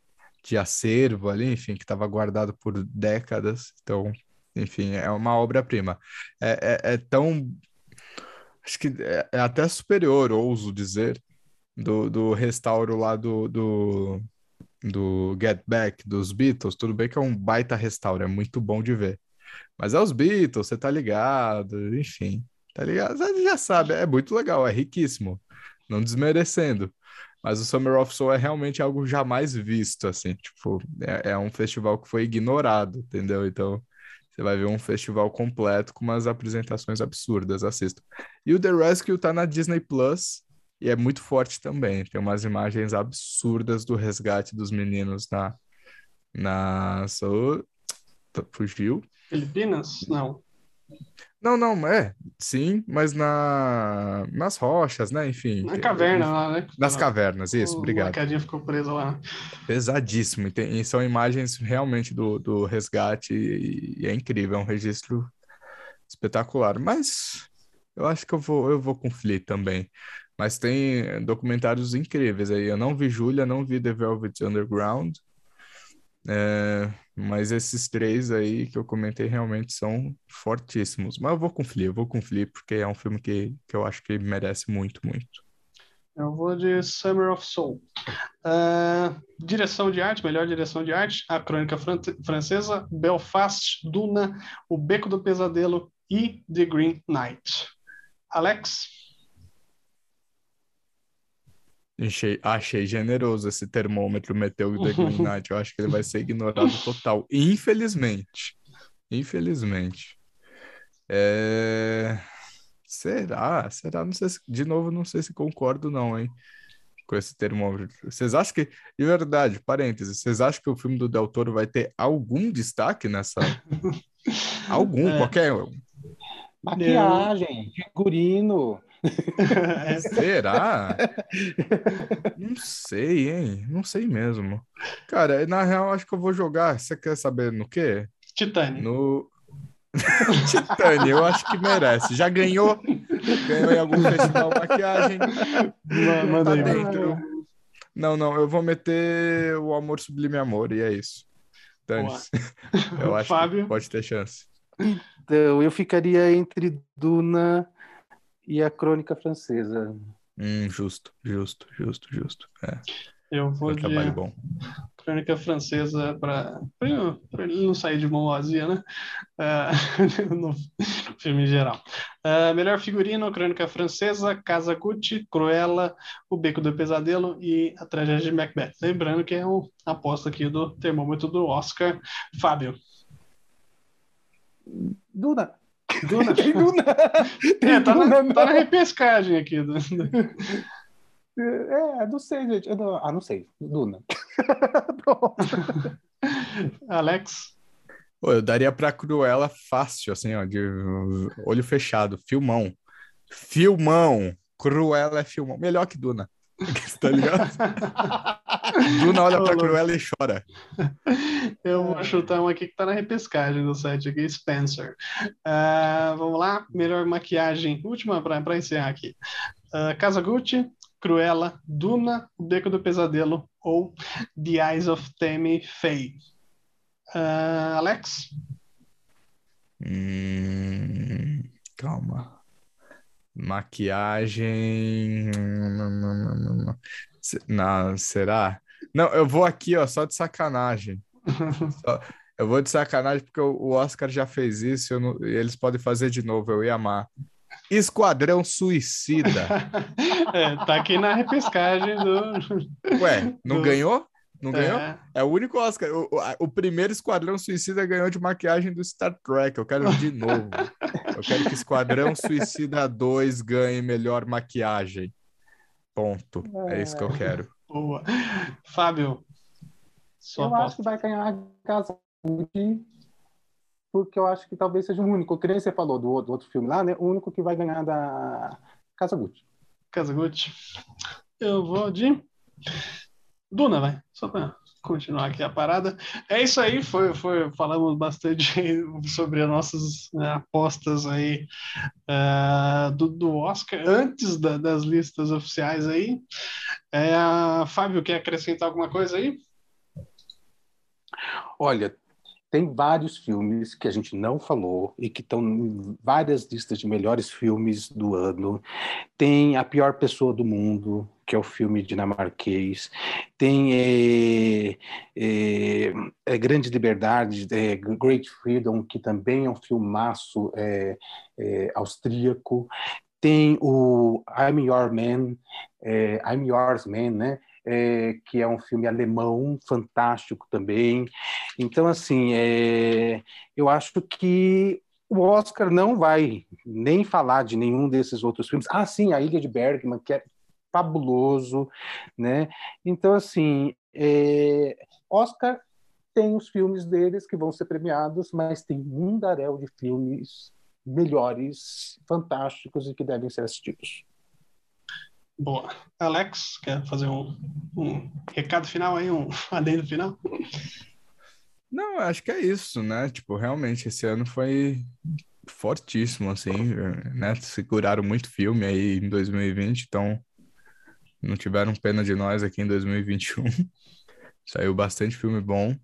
C: de acervo ali, enfim, que estava guardado por décadas. Então, enfim, é uma obra-prima. É, é, é, tão. Acho que é até superior, ouso dizer, do, do restauro lá do, do, do Get Back dos Beatles. Tudo bem que é um baita restauro, é muito bom de ver. Mas é os Beatles, você tá ligado, enfim, tá ligado? Você já sabe, é muito legal, é riquíssimo, não desmerecendo. Mas o Summer of Soul é realmente algo jamais visto, assim, tipo, é, é um festival que foi ignorado, entendeu? Então, você vai ver um festival completo com umas apresentações absurdas, assista. E o The Rescue tá na Disney Plus, e é muito forte também. Tem umas imagens absurdas do resgate dos meninos na. na so... Fugiu?
A: Filipinas? Não.
C: Não, não, é, sim, mas na, nas rochas, né? Enfim.
A: Na caverna lá, né?
C: Nas cavernas, isso, o obrigado.
A: O ficou preso lá.
C: Pesadíssimo, e, tem, e, são imagens realmente do, do resgate, e, e, é incrível, é um registro espetacular. Mas eu acho que eu vou, eu vou com Flea também. Mas tem documentários incríveis aí. Eu não vi Julia, não vi The Velvet Underground. É, mas esses três aí que eu comentei realmente são fortíssimos. Mas eu vou Flea, eu vou Flea, porque é um filme que, que eu acho que merece muito, muito.
A: Eu vou de Summer of Soul. Uh, direção de arte, melhor direção de arte, A Crônica Fran Francesa, Belfast, Duna, O Beco do Pesadelo e The Green Knight. Alex?
C: Achei, achei generoso esse termômetro meteu o The Green Knight. Eu acho que ele vai ser ignorado total. Infelizmente. Infelizmente. É... Será? Será? Não sei se... De novo, não sei se concordo, não, hein? Com esse termômetro. Vocês acham que. De verdade, parênteses, vocês acham que o filme do Del Toro vai ter algum destaque nessa. [laughs] algum, é. qualquer.
B: Maquiagem, figurino. [laughs]
C: Será? [laughs] Não sei, hein? Não sei mesmo. Cara, na real, acho que eu vou jogar. Você quer saber no quê?
A: Titânio.
C: No. [laughs] Titânio, eu acho que merece. Já ganhou? Ganhou em algum festival maquiagem.
A: Manda tá aí, dentro.
C: Não, não, eu vou meter o Amor Sublime Amor e é isso. Dane-se. Eu acho Fábio. que pode ter chance.
B: Então, eu ficaria entre Duna e a Crônica Francesa.
C: Hum, justo, justo, justo, justo. É.
A: Eu vou um de trabalho bom. Crônica Francesa para ele não sair de mão vazia, né? Uh, [laughs] no filme em geral. Uh, melhor figurino, Crônica Francesa, Casa Gucci, Cruella, O Beco do Pesadelo e A Tragédia de Macbeth. Lembrando que é uma aposta aqui do termômetro do Oscar. Fábio.
B: Duna.
A: Duna. Tem Duna. Tem é, tá, Duna na, tá na repescagem aqui.
B: É, não sei, gente. ah, não sei. Duna. [laughs]
A: Alex?
C: Pô, eu daria pra Cruella fácil, assim, ó, de olho fechado. Filmão. Filmão. Cruella é filmão. Melhor que Duna. [laughs] tá ligado? [laughs] Duna olha pra Cruella e chora. [laughs]
A: Eu vou chutar um aqui que tá na repescagem do site aqui, Spencer. Uh, vamos lá, melhor maquiagem. Última para encerrar aqui. Uh, Casa Gucci, Cruella, Duna, O Beco do Pesadelo ou The Eyes of Tammy Faye. Uh, Alex?
C: Hum, calma. Maquiagem. Não, será? Não, eu vou aqui, ó, só de sacanagem. [laughs] Só... Eu vou de sacanagem porque o Oscar já fez isso não... e eles podem fazer de novo, eu ia amar. Esquadrão Suicida. [laughs]
A: é, tá aqui na repescagem do. [laughs]
C: Ué, não do... ganhou? Não ganhou? É. é o único Oscar. O, o, o, primeiro Esquadrão Suicida ganhou de maquiagem do Star Trek. Eu quero de novo. Eu quero que Esquadrão Suicida 2 ganhe melhor maquiagem. Ponto. É, é isso que eu quero.
A: Boa. Fábio.
B: eu aposta. acho que vai ganhar Casa porque eu acho que talvez seja o único, que nem você falou do outro, do outro filme lá, né? O único que vai ganhar da Casa Gucci.
A: Casa Gucci. Eu vou de Duna, vai. Só para continuar aqui a parada. É isso aí, foi, foi falamos bastante [laughs] sobre as nossas né, apostas aí uh, do, do Oscar, antes da, das listas oficiais aí. É, Fábio, quer acrescentar alguma coisa aí?
B: Olha, tem vários filmes que a gente não falou e que estão em várias listas de melhores filmes do ano. Tem A Pior Pessoa do Mundo, que é o filme dinamarquês. Tem é, é, Grande Liberdade, é, Great Freedom, que também é um filmaço é, é, austríaco. Tem o I'm Your Man, é, I'm Yours Man, né? é, que é um filme alemão fantástico também. Então, assim, é, eu acho que o Oscar não vai nem falar de nenhum desses outros filmes. Ah, sim, A Ilha de Bergman, que é fabuloso, né? Então, assim, é, Oscar tem os filmes deles que vão ser premiados, mas tem um mundaréu de filmes melhores, fantásticos e que devem ser assistidos.
A: Boa. Alex, quer fazer um, um recado final aí, um [laughs] adendo final?
C: Não, acho que é isso, né? Tipo, realmente, esse ano foi fortíssimo, assim, né? Seguraram muito filme aí em 2020, então não tiveram pena de nós aqui em 2021. [laughs] Saiu bastante filme bom.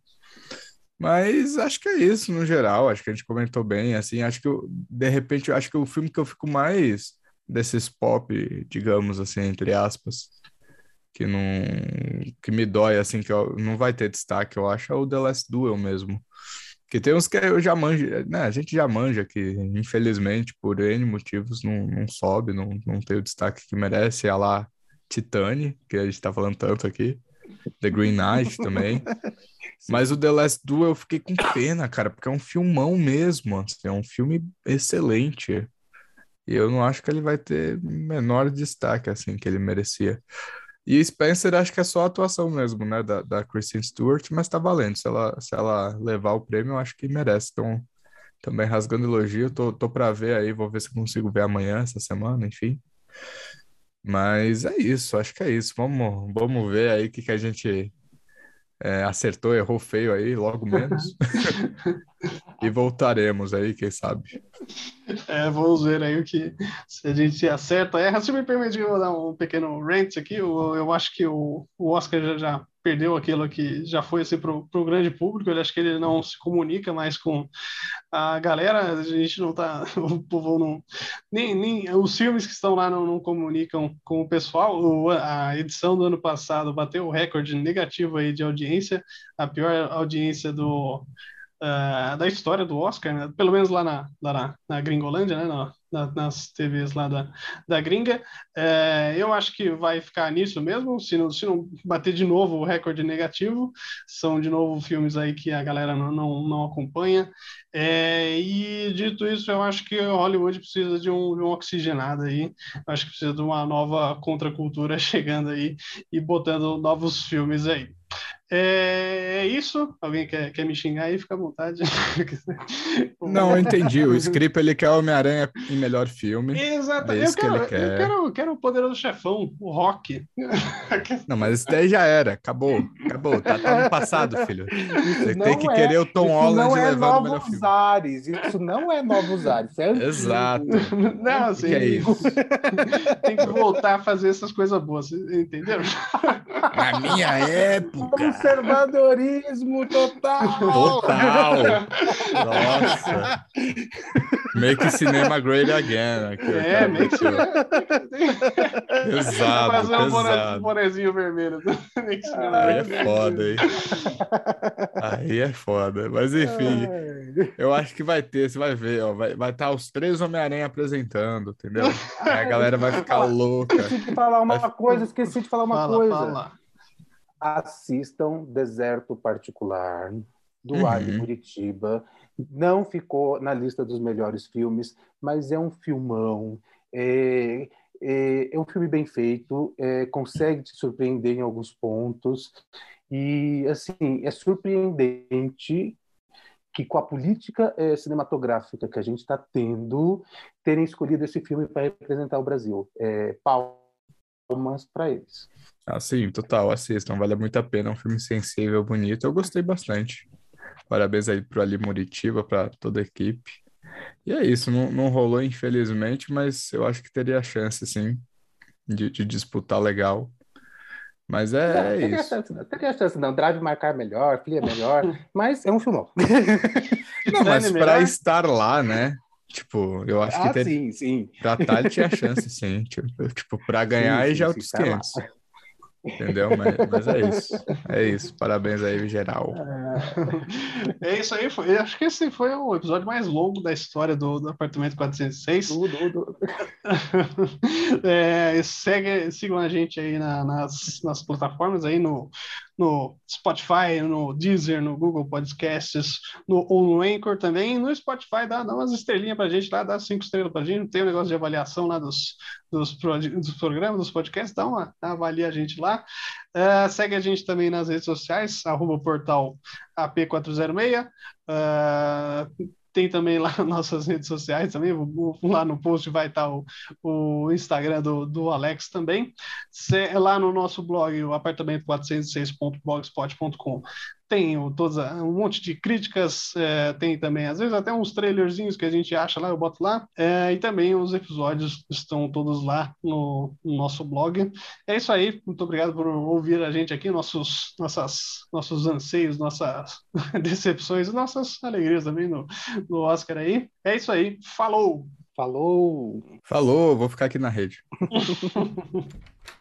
C: Mas acho que é isso no geral, acho que a gente comentou bem, assim, acho que eu, de repente, acho que o filme que eu fico mais desses pop, digamos assim, entre aspas, que não que me dói assim que eu, não vai ter destaque, eu acho, é o The Last Duel mesmo. Que tem uns que eu já manjo, né? A gente já manja que, infelizmente, por N motivos, não, não sobe, não, não tem o destaque que merece. É lá Titane, que a gente tá falando tanto aqui. The Green Knight também. [laughs] Mas o The Last Duel eu fiquei com pena, cara, porque é um filmão mesmo. Assim, é um filme excelente. E eu não acho que ele vai ter menor destaque, assim, que ele merecia. E Spencer, acho que é só a atuação mesmo, né, da, da Kristen Stewart, mas tá valendo. Se ela, se ela levar o prêmio, eu acho que merece. Então, também rasgando elogio, tô, tô pra ver aí, vou ver se consigo ver amanhã, essa semana, enfim. Mas é isso, acho que é isso. Vamos, vamos ver aí o que, que a gente é, acertou, errou feio aí, logo menos. [laughs] e voltaremos aí, quem sabe.
A: É, vamos ver aí o que se a gente acerta. É, se me permite, eu vou dar um pequeno rant aqui. Eu, eu acho que o, o Oscar já, já perdeu aquilo que já foi assim, para o grande público. Eu acho que ele não se comunica mais com a galera. A gente não tá, [laughs] o povo não, nem, nem os filmes que estão lá não, não comunicam com o pessoal. O, a edição do ano passado bateu o recorde negativo aí de audiência, a pior audiência do uh, da história do Oscar, né? pelo menos lá na, lá na, na Gringolândia, né? Na, nas TVs lá da, da gringa. É, eu acho que vai ficar nisso mesmo, se não, se não bater de novo o recorde negativo. São de novo filmes aí que a galera não, não, não acompanha. É, e dito isso, eu acho que Hollywood precisa de um, um oxigenado aí. Acho que precisa de uma nova contracultura [laughs] chegando aí e botando novos filmes aí. É, é isso. Alguém quer, quer me xingar aí? Fica à vontade. [laughs]
C: Não, eu entendi. O [laughs] script ele quer Homem-Aranha em melhor filme.
A: Exato.
C: É
A: eu,
C: que
A: quero,
C: ele quer.
A: eu quero, quero o poderoso chefão, o Rock. [laughs]
C: Não, mas isso daí já era. Acabou. Acabou. Tá, tá no passado, filho. Você
B: não
C: tem que
B: é-
C: querer o Tom Holland
B: é
C: levando o melhor
B: novos
C: filme.
B: ares. Isso não é novos ares. É.
C: Exato.
A: Não, assim,
C: que é isso?
A: tem que voltar a fazer essas coisas boas, entendeu?
C: Na minha época.
B: Conservadorismo total.
C: Total. Nossa. Make cinema great again. aqui,
A: É,
C: cara.
A: meio que
C: Pesado,
A: fazer um bonezinho vermelho. [laughs]
C: Aí é foda, hein? Aí é foda. Mas enfim, eu acho que vai ter, você vai ver, ó. Vai estar vai tá os três Homem-Aranha apresentando, entendeu? Aí a galera vai ficar louca.
B: Esqueci de falar uma coisa, esqueci de falar uma
A: Fala,
B: coisa.
A: fala.
B: Assistam Deserto Particular, do
C: Uhum.
B: Ali Muritiba. Não ficou na lista dos melhores filmes, mas é um filmão. É, é, é um filme bem feito, é, consegue te surpreender em alguns pontos. E, assim, é surpreendente que com a política eh, cinematográfica que a gente está tendo, terem escolhido esse filme para representar o Brasil. É, palmas para eles.
C: Ah, sim, total, assistam, vale muito a pena. É um filme sensível, bonito. Eu gostei bastante. Parabéns aí pro Ali Muritiba, para toda a equipe. E é isso, não, não rolou, infelizmente, mas eu acho que teria chance, sim, de, de disputar legal. Mas é,
B: Não,
C: é
B: teria
C: isso.
B: chance, não. Teria chance, não. Drive marcar melhor, Flia melhor, [laughs] mas é um filmão.
C: Não, mas para estar lá, né? Tipo, eu acho que
B: Ah,
C: ter,
B: sim, sim.
C: pra ele tinha chance, [laughs] sim. Tipo, tipo para ganhar
B: Sim, sim,
C: já é
B: sim,
C: outros
B: tá lá.
C: 500. Entendeu? Mas, mas é isso. É isso. Parabéns aí, geral.
A: É isso aí, foi, acho que esse foi o episódio mais longo da história do, do apartamento 406.
B: Tudo, tudo.
A: É, segue, sigam a gente aí na- nas, nas plataformas aí no, no Spotify, no Deezer, no Google Podcasts, no, ou no Anchor também. No Spotify dá, dá umas estrelinhas pra gente lá, dá cinco estrelas pra gente. Tem um negócio de avaliação lá dos, dos, dos programas, dos podcasts, dá uma avalia a gente lá. É, segue a gente também nas redes sociais, arroba portal AP406. Ah, tem também lá [laughs] nossas redes sociais também. Lá no post vai estar o, o Instagram do, do Alex também. Se- lá no nosso blog, o apartamento406.blogspot.com, tem a- um monte de críticas, é, tem também, às vezes, até uns trailerzinhos que a gente acha lá, eu boto lá. É, e também os episódios estão todos lá no, no nosso blog. É isso aí. Muito obrigado por ouvir a gente aqui, nossos, nossas, nossos anseios, nossas [laughs] decepções, e nossas alegrias também no, no Oscar aí. É isso aí. Falou!
B: Falou!
C: Falou, vou ficar aqui na rede. [laughs]